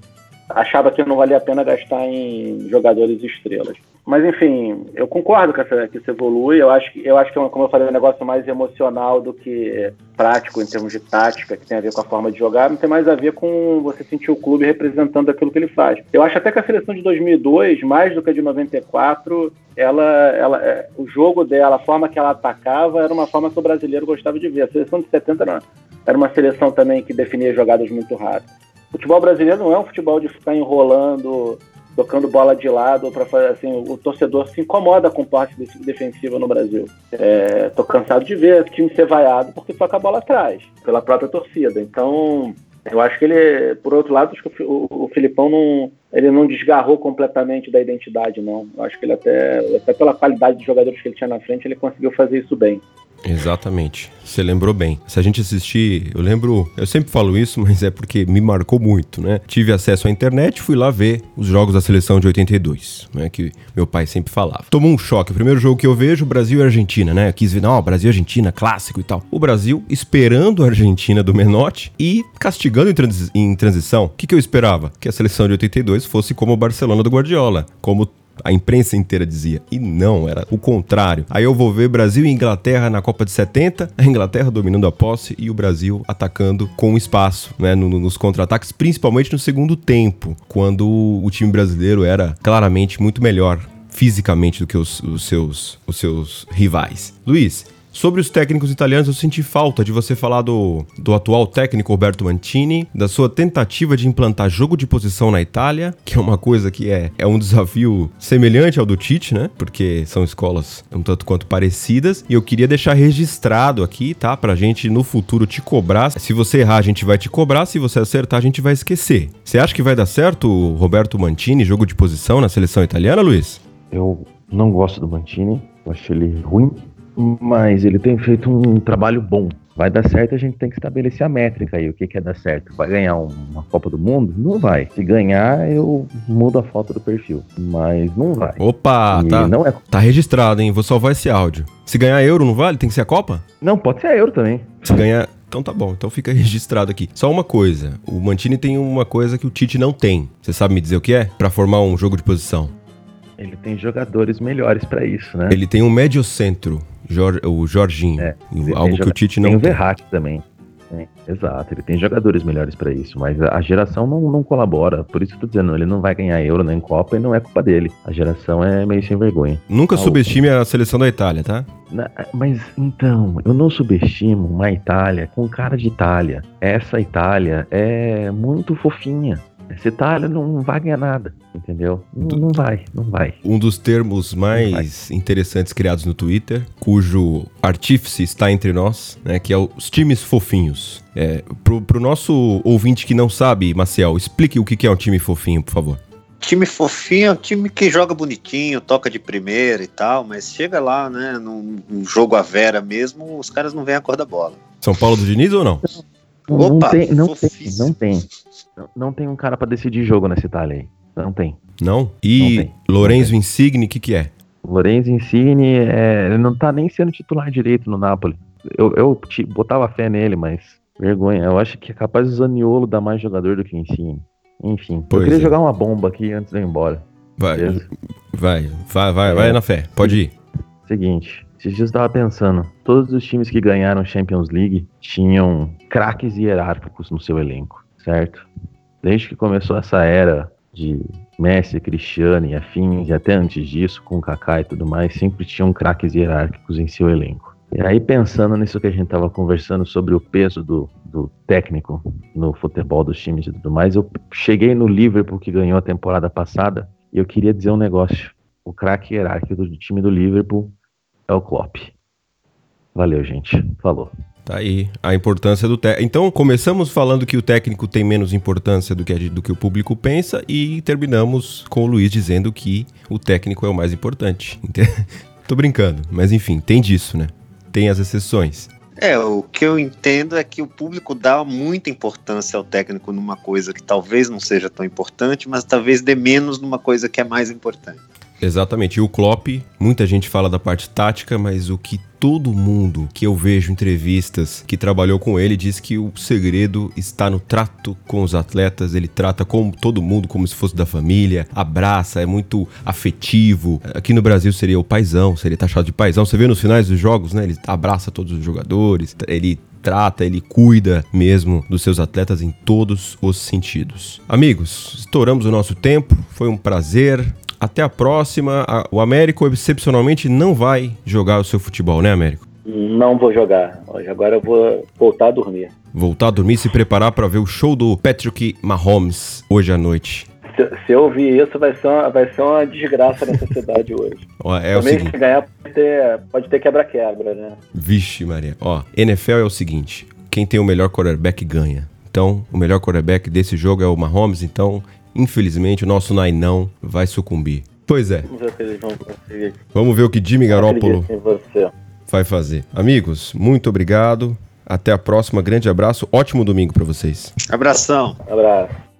Speaker 3: achava que não valia a pena gastar em jogadores estrelas. Mas enfim, eu concordo que, essa, que isso evolui. Eu acho que, eu acho que, é como eu falei, um negócio mais emocional do que prático em termos de tática, que tem a ver com a forma de jogar, não tem mais a ver com você sentir o clube representando aquilo que ele faz. Eu acho até que a seleção de 2002, mais do que a de 94, ela, ela, é, o jogo dela, a forma que ela atacava, era uma forma que o brasileiro gostava de ver. A seleção de 70 era, era uma seleção também que definia jogadas muito rápidas. O futebol brasileiro não é um futebol de ficar enrolando tocando bola de lado para fazer assim, o torcedor se incomoda com parte defensiva no Brasil. É, tô cansado de ver o time ser vaiado porque toca a bola atrás, pela própria torcida. Então, eu acho que ele, por outro lado, acho que o, o Filipão não, ele não desgarrou completamente da identidade, não. Eu acho que ele até, até pela qualidade de jogadores que ele tinha na frente, ele conseguiu fazer isso bem.
Speaker 1: Exatamente. Você lembrou bem. Se a gente assistir, eu lembro, eu sempre falo isso, mas é porque me marcou muito, né? Tive acesso à internet, fui lá ver os jogos da seleção de 82, né? Que meu pai sempre falava. Tomou um choque. O primeiro jogo que eu vejo, Brasil e Argentina, né? Eu quis ver, não, Brasil e Argentina, clássico e tal. O Brasil esperando a Argentina do Menotti e castigando em, transi em transição. O que, que eu esperava? Que a seleção de 82 fosse como o Barcelona do Guardiola, como a imprensa inteira dizia. E não, era o contrário. Aí eu vou ver Brasil e Inglaterra na Copa de 70, [laughs] a Inglaterra dominando a posse e o Brasil atacando com espaço, né, nos contra-ataques, principalmente no segundo tempo, quando o time brasileiro era claramente muito melhor fisicamente do que os, os seus, os seus rivais. Luiz, Sobre os técnicos italianos, eu senti falta de você falar do, do atual técnico Roberto Mancini, da sua tentativa de implantar jogo de posição na Itália, que é uma coisa que é, é um desafio semelhante ao do Tite, né? Porque são escolas um tanto quanto parecidas. E eu queria deixar registrado aqui, tá? Pra gente no futuro te cobrar. Se você errar, a gente vai te cobrar. Se você acertar, a gente vai esquecer. Você acha que vai dar certo o Roberto Mancini, jogo de posição na seleção italiana, Luiz?
Speaker 2: Eu não gosto do Mancini. Eu acho ele ruim mas ele tem feito um trabalho bom. Vai dar certo, a gente tem que estabelecer a métrica aí. O que, que é dar certo? Vai ganhar uma Copa do Mundo? Não vai. Se ganhar, eu mudo a foto do perfil. Mas não vai.
Speaker 1: Opa, tá, não é... tá registrado, hein? Vou salvar esse áudio. Se ganhar euro, não vale? Tem que ser a Copa?
Speaker 2: Não, pode ser a euro também.
Speaker 1: Se ganhar. Então tá bom, então fica [laughs] registrado aqui. Só uma coisa: o Mantini tem uma coisa que o Tite não tem. Você sabe me dizer o que é? Para formar um jogo de posição.
Speaker 2: Ele tem jogadores melhores para isso, né?
Speaker 1: Ele tem um médio centro Jor, o Jorginho. É, algo que o Tite não
Speaker 2: tem. Tem o Verratti também. É, exato, ele tem jogadores melhores para isso, mas a geração não, não colabora. Por isso eu tô dizendo, ele não vai ganhar euro nem Copa e não é culpa dele. A geração é meio sem vergonha.
Speaker 1: Nunca subestime a seleção da Itália, tá?
Speaker 2: Na, mas então, eu não subestimo uma Itália com cara de Itália. Essa Itália é muito fofinha. Essa Itália não vai ganhar nada, entendeu? Não, não vai, não vai.
Speaker 1: Um dos termos mais interessantes criados no Twitter, cujo artífice está entre nós, né, que é os times fofinhos. É, pro, pro nosso ouvinte que não sabe, Maciel, explique o que é um time fofinho, por favor.
Speaker 4: Time fofinho é um time que joga bonitinho, toca de primeira e tal, mas chega lá, né, num, num jogo à vera mesmo, os caras não vêm a cor da bola.
Speaker 1: São Paulo do Diniz ou não?
Speaker 2: Não, não tem, não tem, não tem. Não, não tem um cara pra decidir jogo nessa Itália aí. Não tem.
Speaker 1: Não? E
Speaker 2: Não tem.
Speaker 1: Lorenzo Insigne, o que, que é?
Speaker 2: O Lorenzo Insigne, é, ele não tá nem sendo titular direito no Napoli. Eu, eu botava fé nele, mas vergonha. Eu acho que é capaz do Zaniolo dar mais jogador do que Insigne. Enfim,
Speaker 1: Pois
Speaker 2: eu queria
Speaker 1: é.
Speaker 2: jogar uma bomba aqui antes de eu ir embora.
Speaker 1: Vai,
Speaker 2: Beleza?
Speaker 1: vai, vai, vai, vai na fé. Pode ir.
Speaker 2: Seguinte, esses dias eu tava pensando, todos os times que ganharam Champions League tinham craques hierárquicos no seu elenco, certo? Desde que começou essa era de Messi, Cristiano e afins, e até antes disso, com Kaká e tudo mais, sempre tinham craques hierárquicos em seu elenco. E aí, pensando nisso que a gente tava conversando sobre o peso do, do técnico no futebol dos times e tudo mais, eu cheguei no Liverpool que ganhou a temporada passada e eu queria dizer um negócio. O craque hierárquico do time do Liverpool é o Klopp. Valeu, gente. Falou.
Speaker 1: Tá aí a importância do técnico. Então, começamos falando que o técnico tem menos importância do que, a- do que o público pensa e terminamos com o Luiz dizendo que o técnico é o mais importante. [laughs] Tô brincando, mas enfim, tem disso, né? Tem as exceções.
Speaker 4: É, o que eu entendo é que o público dá muita importância ao técnico numa coisa que talvez não seja tão importante, mas talvez dê menos numa coisa que é mais importante.
Speaker 1: Exatamente. E o Klopp, muita gente fala da parte tática, mas o que todo mundo que eu vejo entrevistas que trabalhou com ele diz que o segredo está no trato com os atletas. Ele trata com todo mundo como se fosse da família, abraça, é muito afetivo. Aqui no Brasil seria o paizão, seria taxado de paizão. Você vê nos finais dos jogos, né? Ele abraça todos os jogadores, ele trata, ele cuida mesmo dos seus atletas em todos os sentidos. Amigos, estouramos o nosso tempo, foi um prazer. Até a próxima. O Américo excepcionalmente não vai jogar o seu futebol, né, Américo?
Speaker 3: Não vou jogar. Hoje agora eu vou voltar a dormir.
Speaker 1: Voltar a dormir e se preparar para ver o show do Patrick Mahomes hoje à noite.
Speaker 3: Se, se eu ouvir isso, vai ser uma, vai ser uma desgraça nessa cidade [laughs] hoje.
Speaker 1: Ó, é o
Speaker 3: Também
Speaker 1: seguinte.
Speaker 3: se ganhar pode ter, pode ter quebra-quebra, né?
Speaker 1: Vixe, Maria. Ó, NFL é o seguinte: quem tem o melhor quarterback ganha. Então, o melhor quarterback desse jogo é o Mahomes, então, infelizmente, o nosso Nainão vai sucumbir. Pois é,
Speaker 3: Vamos ver se eles vão conseguir.
Speaker 1: vamos ver o que Jimmy Garoppolo vai fazer. Amigos, muito obrigado. Até a próxima. Grande abraço. Ótimo domingo para vocês.
Speaker 4: Abração!
Speaker 3: Abraço.